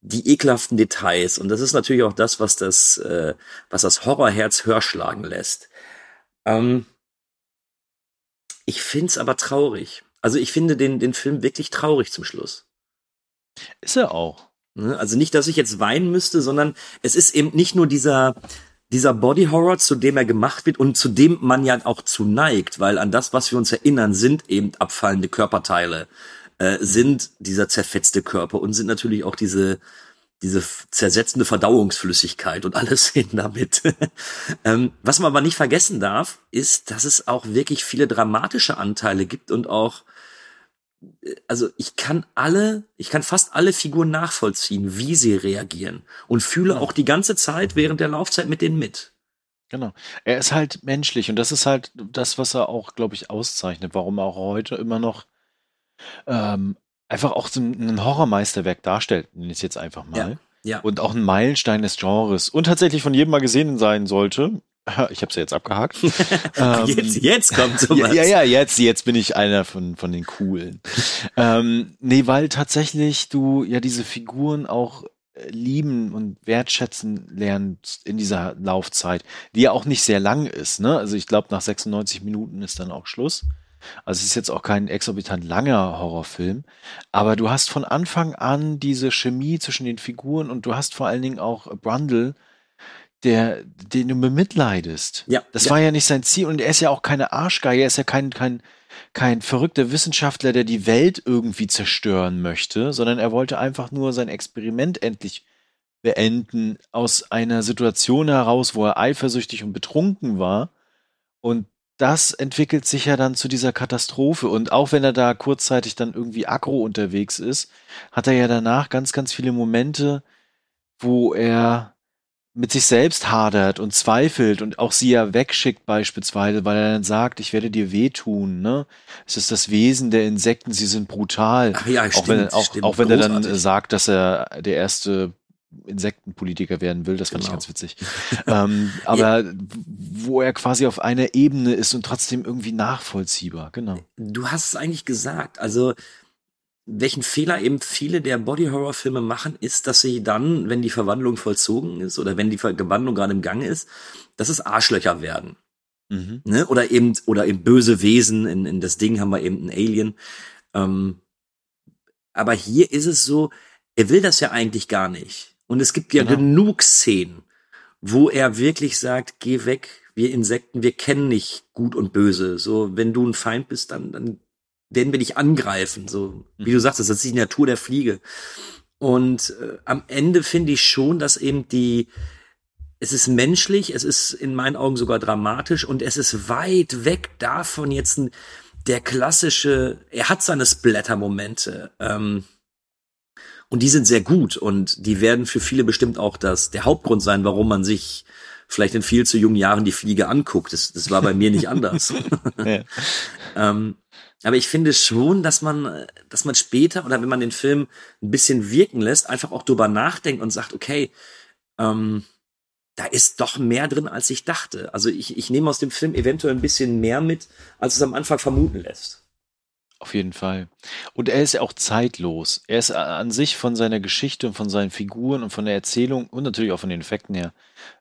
die ekelhaften Details. Und das ist natürlich auch das, was das, äh, was das Horrorherz höher schlagen lässt. Ähm, ich find's aber traurig. Also ich finde den, den Film wirklich traurig zum Schluss. Ist er auch. Ne? Also nicht, dass ich jetzt weinen müsste, sondern es ist eben nicht nur dieser, dieser Body Horror, zu dem er gemacht wird und zu dem man ja auch zu neigt, weil an das, was wir uns erinnern, sind eben abfallende Körperteile, äh, sind dieser zerfetzte Körper und sind natürlich auch diese, diese zersetzende Verdauungsflüssigkeit und alles hin damit. ähm, was man aber nicht vergessen darf, ist, dass es auch wirklich viele dramatische Anteile gibt und auch also ich kann alle, ich kann fast alle Figuren nachvollziehen, wie sie reagieren und fühle auch die ganze Zeit während der Laufzeit mit denen mit. Genau. Er ist halt menschlich und das ist halt das, was er auch, glaube ich, auszeichnet, warum er auch heute immer noch ähm, einfach auch so ein, Horrormeisterwerk darstellt, nenne ich es jetzt einfach mal. Ja, ja. Und auch ein Meilenstein des Genres und tatsächlich von jedem mal gesehen sein sollte. Ich habe es ja jetzt abgehakt. Ähm, jetzt, jetzt kommt ja, sowas. ja, ja, jetzt, jetzt bin ich einer von, von den coolen. ähm, nee, weil tatsächlich du ja diese Figuren auch äh, lieben und wertschätzen lernst in dieser Laufzeit, die ja auch nicht sehr lang ist. Ne? Also ich glaube, nach 96 Minuten ist dann auch Schluss. Also es ist jetzt auch kein exorbitant langer Horrorfilm, aber du hast von Anfang an diese Chemie zwischen den Figuren und du hast vor allen Dingen auch Brundle, der, den du bemitleidest. Ja. Das ja. war ja nicht sein Ziel und er ist ja auch keine Arschgeier, er ist ja kein, kein, kein verrückter Wissenschaftler, der die Welt irgendwie zerstören möchte, sondern er wollte einfach nur sein Experiment endlich beenden aus einer Situation heraus, wo er eifersüchtig und betrunken war. Und das entwickelt sich ja dann zu dieser Katastrophe. Und auch wenn er da kurzzeitig dann irgendwie aggro unterwegs ist, hat er ja danach ganz, ganz viele Momente, wo er mit sich selbst hadert und zweifelt und auch sie ja wegschickt beispielsweise, weil er dann sagt, ich werde dir wehtun, ne? Es ist das Wesen der Insekten, sie sind brutal. Ach ja, auch stimmt, wenn, auch, stimmt, auch wenn er dann sagt, dass er der erste Insektenpolitiker werden will, das fand Genau. ich ganz witzig. ähm, aber wo er quasi auf einer Ebene ist und trotzdem irgendwie nachvollziehbar, genau. Du hast es eigentlich gesagt. Also, welchen Fehler eben viele der Body-Horror-Filme machen, ist, dass sie dann, wenn die Verwandlung vollzogen ist oder wenn die Verwandlung gerade im Gange ist, dass es Arschlöcher werden. Mhm. Ne? Oder eben, oder eben böse Wesen. In, in das Ding haben wir eben ein Alien. Ähm, aber hier ist es so, er will das ja eigentlich gar nicht. Und es gibt ja Genau. genug Szenen, wo er wirklich sagt, geh weg, wir Insekten, wir kennen nicht gut und böse. So, wenn du ein Feind bist, dann, dann werden wir dich angreifen. So, wie du sagst, das ist die Natur der Fliege. Und äh, am Ende finde ich schon, dass eben die, es ist menschlich, es ist in meinen Augen sogar dramatisch und es ist weit weg davon jetzt ein, der klassische, er hat seine Splatter-Momente, ähm, und die sind sehr gut und die werden für viele bestimmt auch das, der Hauptgrund sein, warum man sich vielleicht in viel zu jungen Jahren die Fliege anguckt. Das, das war bei mir nicht anders. Ja. ähm, aber ich finde schon, dass man, dass man später oder wenn man den Film ein bisschen wirken lässt, einfach auch drüber nachdenkt und sagt, okay, ähm, da ist doch mehr drin, als ich dachte. Also ich, ich nehme aus dem Film eventuell ein bisschen mehr mit, als es am Anfang vermuten lässt. Auf jeden Fall. Und er ist ja auch zeitlos. Er ist an sich von seiner Geschichte und von seinen Figuren und von der Erzählung und natürlich auch von den Effekten her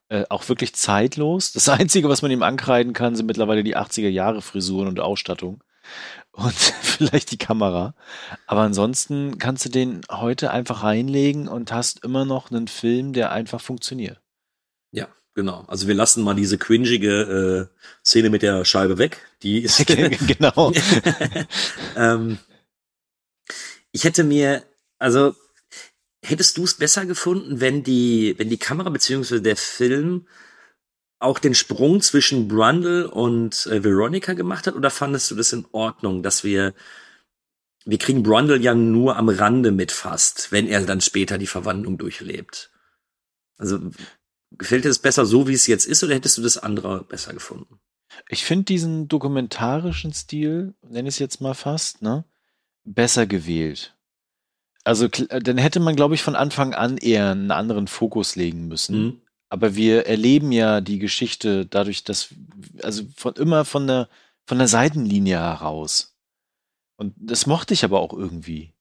äh, auch wirklich zeitlos. Das Einzige, was man ihm ankreiden kann, sind mittlerweile die 80er Jahre Frisuren und Ausstattung und vielleicht die Kamera. Aber ansonsten kannst du den heute einfach reinlegen und hast immer noch einen Film, der einfach funktioniert. Ja, genau. Also wir lassen mal diese cringige äh, Szene mit der Scheibe weg. Die ist genau. ähm, ich hätte mir, also hättest du es besser gefunden, wenn die, wenn die Kamera beziehungsweise der Film auch den Sprung zwischen Brundle und äh, Veronica gemacht hat, oder fandest du das in Ordnung, dass wir wir kriegen Brundle ja nur am Rande mit fast, wenn er dann später die Verwandlung durchlebt. Also gefällt dir das besser so, wie es jetzt ist, oder hättest du das andere besser gefunden? Ich finde diesen dokumentarischen Stil, nenne ich es jetzt mal fast, ne, besser gewählt. Also kl- dann hätte man, glaube ich, von Anfang an eher einen anderen Fokus legen müssen. Mhm. Aber wir erleben ja die Geschichte dadurch, dass, also von immer von der, von der Seitenlinie heraus. Und das mochte ich aber auch irgendwie.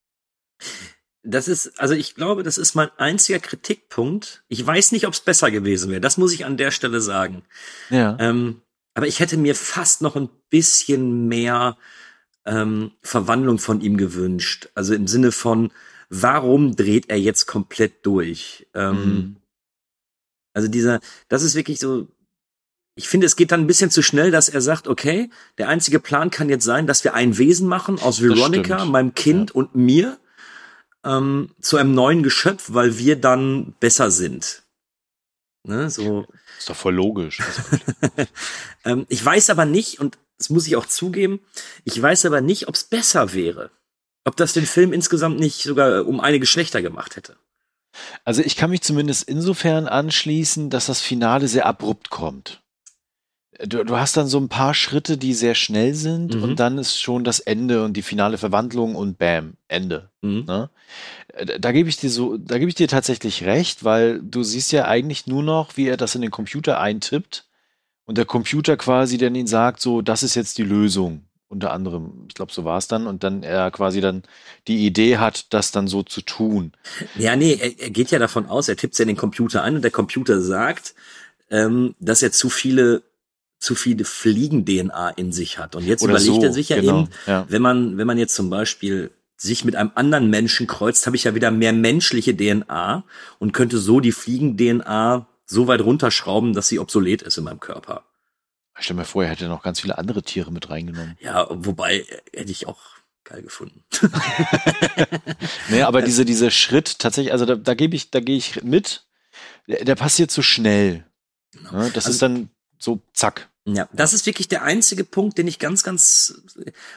Das ist, also ich glaube, das ist mein einziger Kritikpunkt. Ich weiß nicht, ob es besser gewesen wäre. Das muss ich an der Stelle sagen. Ja. Ähm, aber ich hätte mir fast noch ein bisschen mehr ähm, Verwandlung von ihm gewünscht. Also im Sinne von, warum dreht er jetzt komplett durch? Ähm, Mhm. Also dieser, das ist wirklich so. Ich finde, es geht dann ein bisschen zu schnell, dass er sagt, okay, der einzige Plan kann jetzt sein, dass wir ein Wesen machen aus Veronica, meinem Kind und mir ähm, zu einem neuen Geschöpf, weil wir dann besser sind. Ne, so. Ist doch voll logisch. ähm, ich weiß aber nicht, und das muss ich auch zugeben, ich weiß aber nicht, ob es besser wäre. Ob das den Film insgesamt nicht sogar um einige schlechter gemacht hätte. Also ich kann mich zumindest insofern anschließen, dass das Finale sehr abrupt kommt. Du, du hast dann so ein paar Schritte, die sehr schnell sind Mhm. und dann ist schon das Ende und die finale Verwandlung und bam, Ende. Mhm. Ne? Da, da gebe ich dir so, da gebe ich dir tatsächlich recht, weil du siehst ja eigentlich nur noch, wie er das in den Computer eintippt und der Computer quasi dann ihn sagt, so, das ist jetzt die Lösung. Unter anderem, ich glaube, so war es dann, und dann er quasi dann die Idee hat, das dann so zu tun. Ja, nee, er, er geht ja davon aus, er tippt ja in den Computer ein und der Computer sagt, ähm, dass er zu viele zu viele Fliegen-DNA in sich hat. Und jetzt Oder überlegt so, er sich ja genau, eben, ja. wenn man, wenn man jetzt zum Beispiel sich mit einem anderen Menschen kreuzt, habe ich ja wieder mehr menschliche DNA und könnte so die Fliegen-DNA so weit runterschrauben, dass sie obsolet ist in meinem Körper. Ich stell mir vor, er hätte noch ganz viele andere Tiere mit reingenommen. Ja, wobei äh, hätte ich auch geil gefunden. nee, aber diese, dieser Schritt tatsächlich, also da, da gebe ich, da gehe ich mit. Der, der passiert zu so schnell. Genau. Ne? Das also, ist dann so zack. Ja, das ist wirklich der einzige Punkt, den ich ganz, ganz,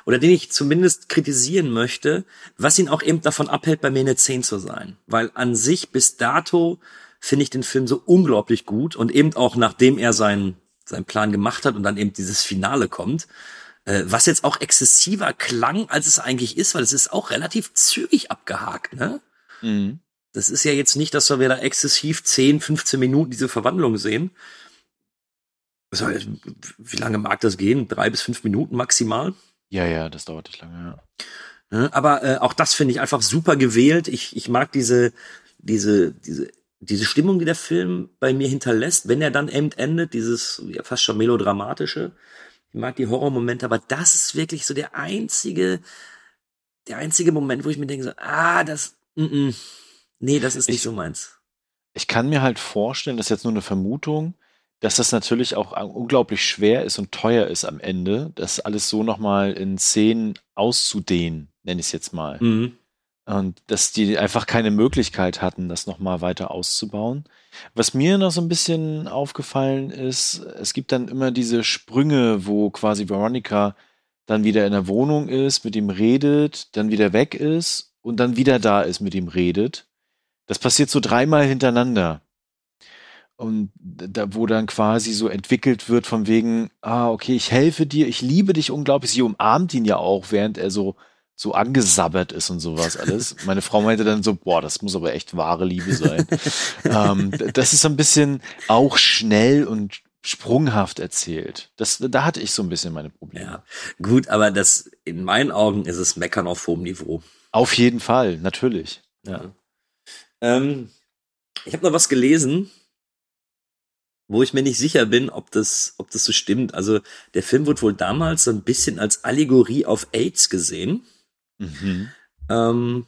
oder den ich zumindest kritisieren möchte, was ihn auch eben davon abhält, bei mir eine 10 zu sein. Weil an sich bis dato finde ich den Film so unglaublich gut und eben auch nachdem er seinen, seinen Plan gemacht hat und dann eben dieses Finale kommt, äh, was jetzt auch exzessiver klang, als es eigentlich ist, weil es ist auch relativ zügig abgehakt, ne? Mhm. Das ist ja jetzt nicht, dass wir da exzessiv 10, 15 Minuten diese Verwandlung sehen. Also, wie lange mag das gehen? Drei bis fünf Minuten maximal? Ja, ja, das dauert nicht lange, ja. Ne? Aber äh, auch das finde ich einfach super gewählt. Ich, ich mag diese, diese, diese, diese Stimmung, die der Film bei mir hinterlässt, wenn er dann eben endet, dieses ja, fast schon melodramatische. Ich mag die Horrormomente, aber das ist wirklich so der einzige, der einzige Moment, wo ich mir denke, so, ah, das, mm, mm, nee, das ist nicht ich, so meins. Ich kann mir halt vorstellen, das ist jetzt nur eine Vermutung, dass das natürlich auch unglaublich schwer ist und teuer ist am Ende, das alles so nochmal in Szenen auszudehnen, nenne ich es jetzt mal. Mhm. Und dass die einfach keine Möglichkeit hatten, das nochmal weiter auszubauen. Was mir noch so ein bisschen aufgefallen ist, es gibt dann immer diese Sprünge, wo quasi Veronica dann wieder in der Wohnung ist, mit ihm redet, dann wieder weg ist und dann wieder da ist, mit ihm redet. Das passiert so dreimal hintereinander. Und da, wo dann quasi so entwickelt wird von wegen, ah, okay, ich helfe dir, ich liebe dich unglaublich. Sie umarmt ihn ja auch, während er so so angesabbert ist und sowas alles. Meine Frau meinte dann so, boah, das muss aber echt wahre Liebe sein. ähm, das ist so ein bisschen auch schnell und sprunghaft erzählt. Das, da hatte ich so ein bisschen meine Probleme. Ja, gut, aber das, in meinen Augen ist es Meckern auf hohem Niveau. Auf jeden Fall, natürlich. Ja. Ähm, ich habe noch was gelesen, wo ich mir nicht sicher bin, ob das, ob das so stimmt. Also der Film wurde wohl damals so ein bisschen als Allegorie auf AIDS gesehen. Mhm. Ähm,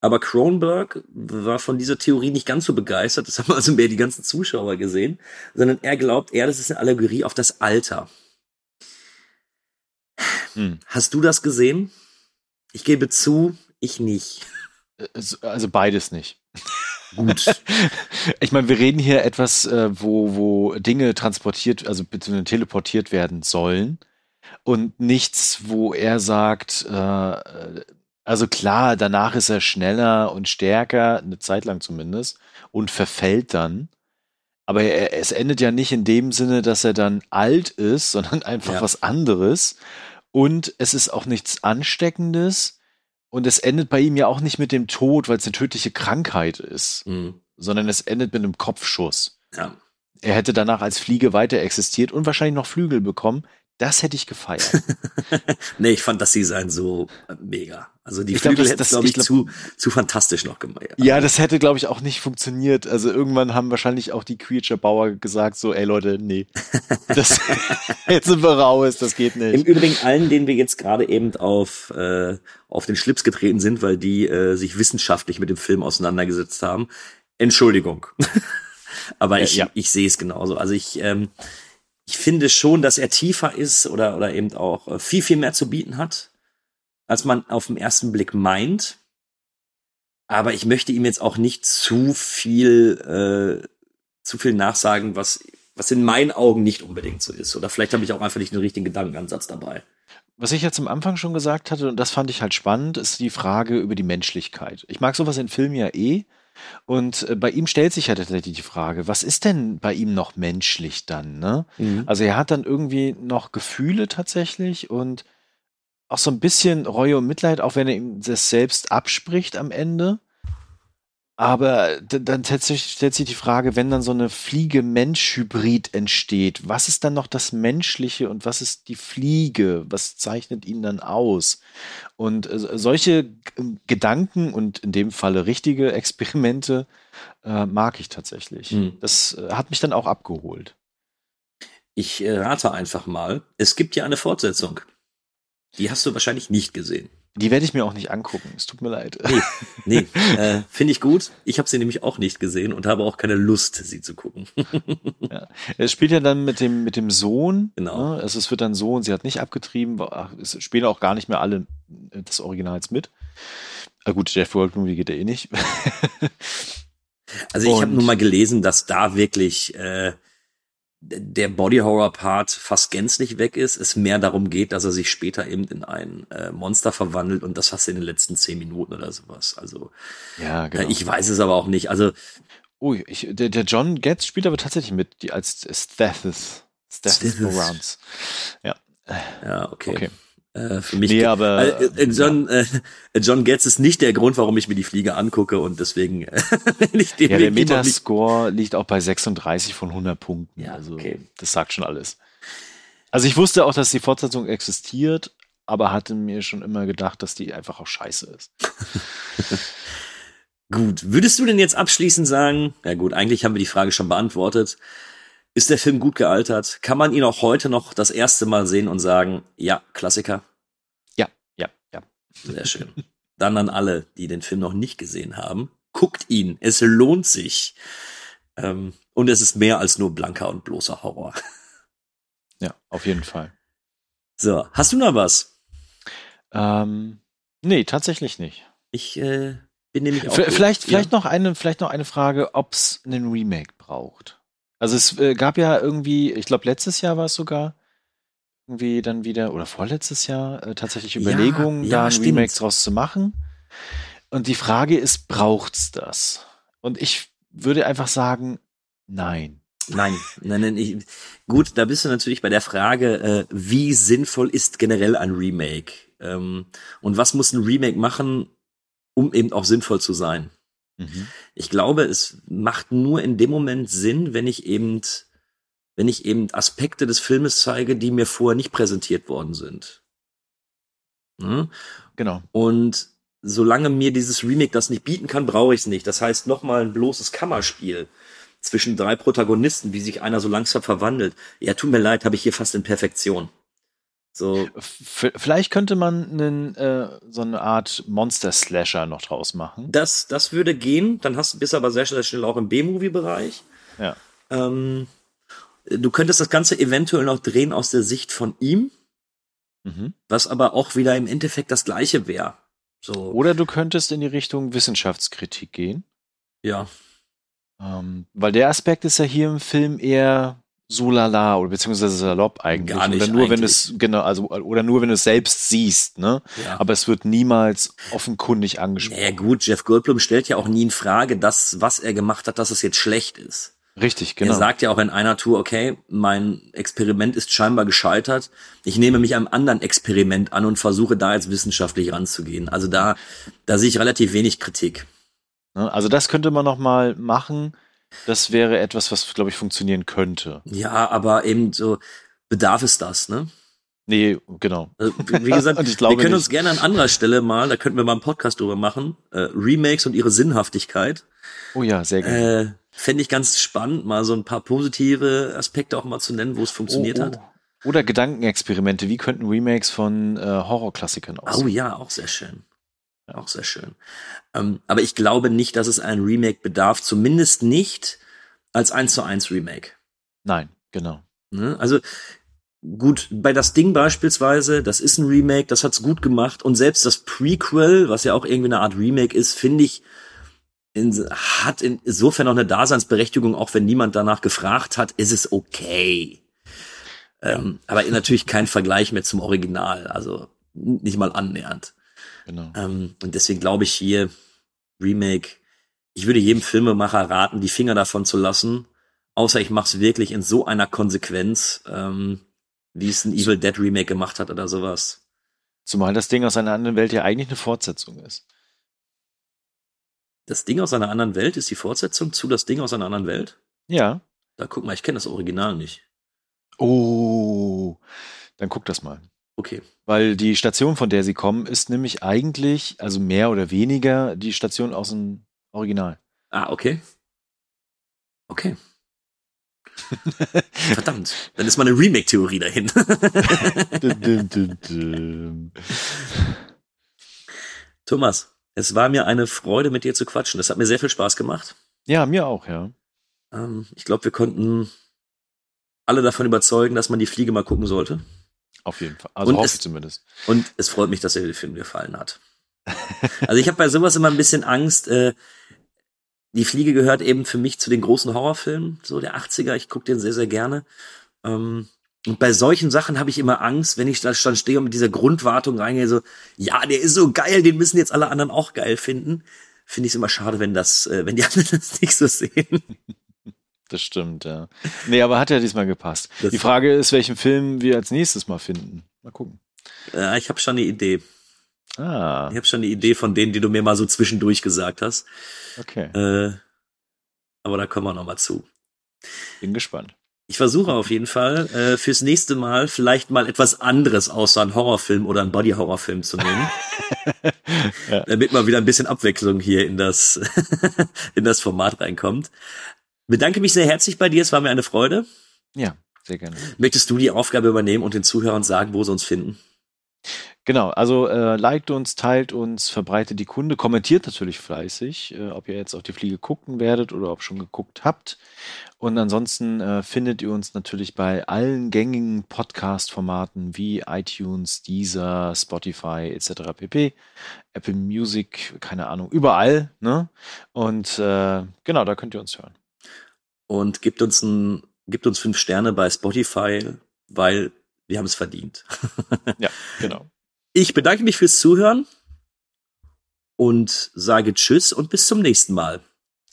aber Kronberg war von dieser Theorie nicht ganz so begeistert, das haben also mehr die ganzen Zuschauer gesehen, sondern er glaubt eher, das ist eine Allegorie auf das Alter. Hm. Hast du das gesehen? Ich gebe zu, ich nicht. Äh, also beides nicht. Gut. ich meine, wir reden hier etwas, äh, wo, wo Dinge transportiert, also beziehungsweise teleportiert werden sollen und nichts, wo er sagt, äh, also klar, danach ist er schneller und stärker, eine Zeit lang zumindest, und verfällt dann. Aber er, es endet ja nicht in dem Sinne, dass er dann alt ist, sondern einfach ja. was anderes. Und es ist auch nichts Ansteckendes. Und es endet bei ihm ja auch nicht mit dem Tod, weil es eine tödliche Krankheit ist, mhm. sondern es endet mit einem Kopfschuss. Ja. Er hätte danach als Fliege weiter existiert und wahrscheinlich noch Flügel bekommen. Das hätte ich gefeiert. nee, ich fand das Design so mega. Also die ich Flügel hätten es, glaube ich, glaub, zu, zu fantastisch noch gemacht. Ja, das hätte, glaube ich, auch nicht funktioniert. Also irgendwann haben wahrscheinlich auch die Creature-Bauer gesagt, so, ey Leute, nee. Das, jetzt sind wir raus, das geht nicht. Im Übrigen allen, denen wir jetzt gerade eben auf, äh, auf den Schlips getreten sind, weil die äh, sich wissenschaftlich mit dem Film auseinandergesetzt haben. Entschuldigung. Aber ich, ja. ich sehe es genauso. Also ich, ähm, ich finde schon, dass er tiefer ist oder, oder eben auch äh, viel, viel mehr zu bieten hat, als man auf den ersten Blick meint. Aber ich möchte ihm jetzt auch nicht zu viel, äh, zu viel nachsagen, was, was in meinen Augen nicht unbedingt so ist. Oder vielleicht habe ich auch einfach nicht den richtigen Gedankenansatz dabei. Was ich jetzt am Anfang schon gesagt hatte, und das fand ich halt spannend, ist die Frage über die Menschlichkeit. Ich mag sowas in Filmen ja eh, und äh, bei ihm stellt sich ja tatsächlich die Frage, was ist denn bei ihm noch menschlich dann? Ne? Mhm. Also er hat dann irgendwie noch Gefühle tatsächlich und auch so ein bisschen Reue und Mitleid, auch wenn er ihm das selbst abspricht am Ende. Aber dann tatsächlich stellt sich die Frage, wenn dann so eine Fliege-Mensch-Hybrid entsteht, was ist dann noch das Menschliche und was ist die Fliege? Was zeichnet ihn dann aus? Und äh, solche Gedanken und in dem Falle richtige Experimente äh, mag ich tatsächlich. Hm. Das äh, hat mich dann auch abgeholt. Ich äh, rate einfach mal, es gibt ja eine Fortsetzung. Die hast du wahrscheinlich nicht gesehen. Die werde ich mir auch nicht angucken. Es tut mir leid. Nee, nee äh, finde ich gut. Ich habe sie nämlich auch nicht gesehen und habe auch keine Lust, sie zu gucken. ja. Es spielt ja dann mit dem, mit dem Sohn. Genau. Ne? Also es wird dann Sohn, sie hat nicht abgetrieben. Es spielen auch gar nicht mehr alle des Originals mit. Na gut, Jeff Goldblum, wie geht er eh nicht. also ich habe nur mal gelesen, dass da wirklich äh, der Body Horror Part fast gänzlich weg ist, es mehr darum geht, dass er sich später eben in ein äh, Monster verwandelt und das fast in den letzten zehn Minuten oder sowas. Also ja, genau. Äh, ich weiß es aber auch nicht. Also oh, ich, der, der John Getz spielt aber tatsächlich mit, die als Stethis. Stethis Rounds. Ja. Ja, okay. okay. Äh, für mich. Nee, aber äh, John, äh, John Getz ist nicht der Grund, warum ich mir die Fliege angucke und deswegen äh, nicht den Ja, der Metascore liegt auch bei 36 von 100 Punkten. Ja, also okay. das sagt schon alles. Also ich wusste auch, dass die Fortsetzung existiert, aber hatte mir schon immer gedacht, dass die einfach auch scheiße ist. gut, würdest du denn jetzt abschließend sagen, ja gut, eigentlich haben wir die Frage schon beantwortet, ist der Film gut gealtert? Kann man ihn auch heute noch das erste Mal sehen und sagen, ja, Klassiker? Ja, ja, ja. Sehr schön. Dann an alle, die den Film noch nicht gesehen haben, guckt ihn. Es lohnt sich. Ähm, und es ist mehr als nur blanker und bloßer Horror. Ja, auf jeden Fall. So, hast du noch was? Ähm, nee, tatsächlich nicht. Ich äh, bin nämlich auch. Vielleicht, vielleicht ja. noch eine, vielleicht noch eine Frage, ob es einen Remake braucht. Also es äh, gab ja irgendwie, ich glaube letztes Jahr war es sogar, irgendwie dann wieder, oder vorletztes Jahr, äh, tatsächlich Überlegungen, ja, ja, da ein stimmt. Remake draus zu machen. Und die Frage ist, braucht's das? Und ich würde einfach sagen, nein. Nein, nein, nein. Ich, gut, da bist du natürlich bei der Frage, äh, wie sinnvoll ist generell ein Remake? Ähm, und was muss ein Remake machen, um eben auch sinnvoll zu sein? Mhm. Ich glaube, es macht nur in dem Moment Sinn, wenn ich eben, wenn ich eben Aspekte des Filmes zeige, die mir vorher nicht präsentiert worden sind. Hm? Genau. Und solange mir dieses Remake das nicht bieten kann, brauche ich es nicht. Das heißt, nochmal ein bloßes Kammerspiel zwischen drei Protagonisten, wie sich einer so langsam verwandelt. Ja, tut mir leid, habe ich hier fast in Perfektion. So. Vielleicht könnte man einen, äh, so eine Art Monster-Slasher noch draus machen. Das, das würde gehen. Dann hast, bist du aber sehr, sehr schnell auch im B-Movie-Bereich. Ja. Ähm, du könntest das Ganze eventuell noch drehen aus der Sicht von ihm. Mhm. Was aber auch wieder im Endeffekt das Gleiche wäre. So. Oder du könntest in die Richtung Wissenschaftskritik gehen. Ja. Ähm, weil der Aspekt ist ja hier im Film eher so lala oder beziehungsweise salopp eigentlich. Gar nicht oder nur eigentlich. wenn es genau also oder nur wenn du es selbst siehst, ne? Ja. Aber es wird niemals offenkundig angesprochen. Ja gut, Jeff Goldblum stellt ja auch nie in Frage, dass was er gemacht hat, dass es jetzt schlecht ist. Richtig, genau. Er sagt ja auch in einer Tour, okay, mein Experiment ist scheinbar gescheitert. Ich nehme mich einem anderen Experiment an und versuche da jetzt wissenschaftlich ranzugehen. Also da, da sehe ich relativ wenig Kritik. Ne? Also das könnte man noch mal machen. Das wäre etwas, was, glaube ich, funktionieren könnte. Ja, aber eben so, bedarf es das, ne? Nee, genau. Also, wie gesagt, wir können nicht. uns gerne an anderer Stelle mal, da könnten wir mal einen Podcast drüber machen, äh, Remakes und ihre Sinnhaftigkeit. Oh ja, sehr gerne. Äh, Fände ich ganz spannend, mal so ein paar positive Aspekte auch mal zu nennen, wo es funktioniert oh, hat. oh. Oder Gedankenexperimente. Wie könnten Remakes von äh, Horrorklassikern aussehen? Oh ja, auch sehr schön. Auch sehr schön. Ähm, aber ich glaube nicht, dass es ein Remake bedarf, zumindest nicht als 1 zu 1 Remake. Nein, genau. Ne? Also gut, bei das Ding beispielsweise, das ist ein Remake, das hat's gut gemacht und selbst das Prequel, was ja auch irgendwie eine Art Remake ist, finde ich, in, hat insofern noch eine Daseinsberechtigung, auch wenn niemand danach gefragt hat, ist es okay. Ähm, aber natürlich kein Vergleich mehr zum Original, also nicht mal annähernd. Genau. Ähm, und deswegen glaube ich hier, Remake, ich würde jedem Filmemacher raten, die Finger davon zu lassen, außer ich mache es wirklich in so einer Konsequenz, ähm, wie es ein Evil Dead Remake gemacht hat oder sowas. Zumal das Ding aus einer anderen Welt ja eigentlich eine Fortsetzung ist. Das Ding aus einer anderen Welt ist die Fortsetzung zu das Ding aus einer anderen Welt? Ja. Da guck mal, ich kenne das Original nicht. Oh, dann guck das mal. Okay. Weil die Station, von der sie kommen, ist nämlich eigentlich, also mehr oder weniger, die Station aus dem Original. Ah, okay. Okay. Verdammt, dann ist mal eine Remake-Theorie dahin. Thomas, es war mir eine Freude, mit dir zu quatschen. Das hat mir sehr viel Spaß gemacht. Ja, mir auch, ja. Ähm, ich glaube, wir konnten alle davon überzeugen, dass man die Fliege mal gucken sollte. Auf jeden Fall. Also Und hoffe es- ich zumindest. Und es freut mich, dass dir der Film gefallen hat. Also ich habe bei sowas immer ein bisschen Angst. Äh, die Fliege gehört eben für mich zu den großen Horrorfilmen, so der 80er. Ich gucke den sehr, sehr gerne. Ähm, und bei solchen Sachen habe ich immer Angst, wenn ich da dann stehe und mit dieser Grundwartung reingehe, so, ja, der ist so geil, den müssen jetzt alle anderen auch geil finden. Finde ich es immer schade, wenn das, äh, wenn die anderen das nicht so sehen. Das stimmt, ja. Nee, aber hat ja diesmal gepasst. Das- Die Frage ist, welchen Film wir als nächstes mal finden. Mal gucken. Ja, ich habe schon eine Idee. Ah, Ich habe schon eine Idee von denen, die du mir mal so zwischendurch gesagt hast. okay. Äh, aber da kommen wir noch mal zu. Bin gespannt. Ich versuche auf jeden Fall äh, fürs nächste Mal vielleicht mal etwas anderes außer einen Horrorfilm oder einen Body-Horrorfilm zu nehmen, Ja. damit mal wieder ein bisschen Abwechslung hier in das in das Format reinkommt. Bedanke mich sehr herzlich bei dir, es war mir eine Freude. Ja, sehr gerne. Möchtest du die Aufgabe übernehmen und den Zuhörern sagen, wo sie uns finden? Genau, also äh, liked uns, teilt uns, verbreitet die Kunde, kommentiert natürlich fleißig, äh, ob ihr jetzt auf die Fliege gucken werdet oder ob schon geguckt habt. Und ansonsten äh, findet ihr uns natürlich bei allen gängigen Podcast-Formaten wie iTunes, Deezer, Spotify etc. pp. Apple Music, keine Ahnung, überall. Ne? Und äh, genau, da könnt ihr uns hören. Und gibt uns ein, gibt uns fünf Sterne bei Spotify, weil wir haben es verdient. Ja, genau. Ich bedanke mich fürs Zuhören und sage Tschüss und bis zum nächsten Mal.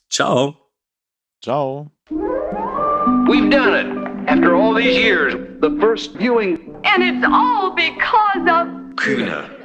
Ciao. Ciao. We've done it. After all these years, the first viewing And it's all because of Kühne.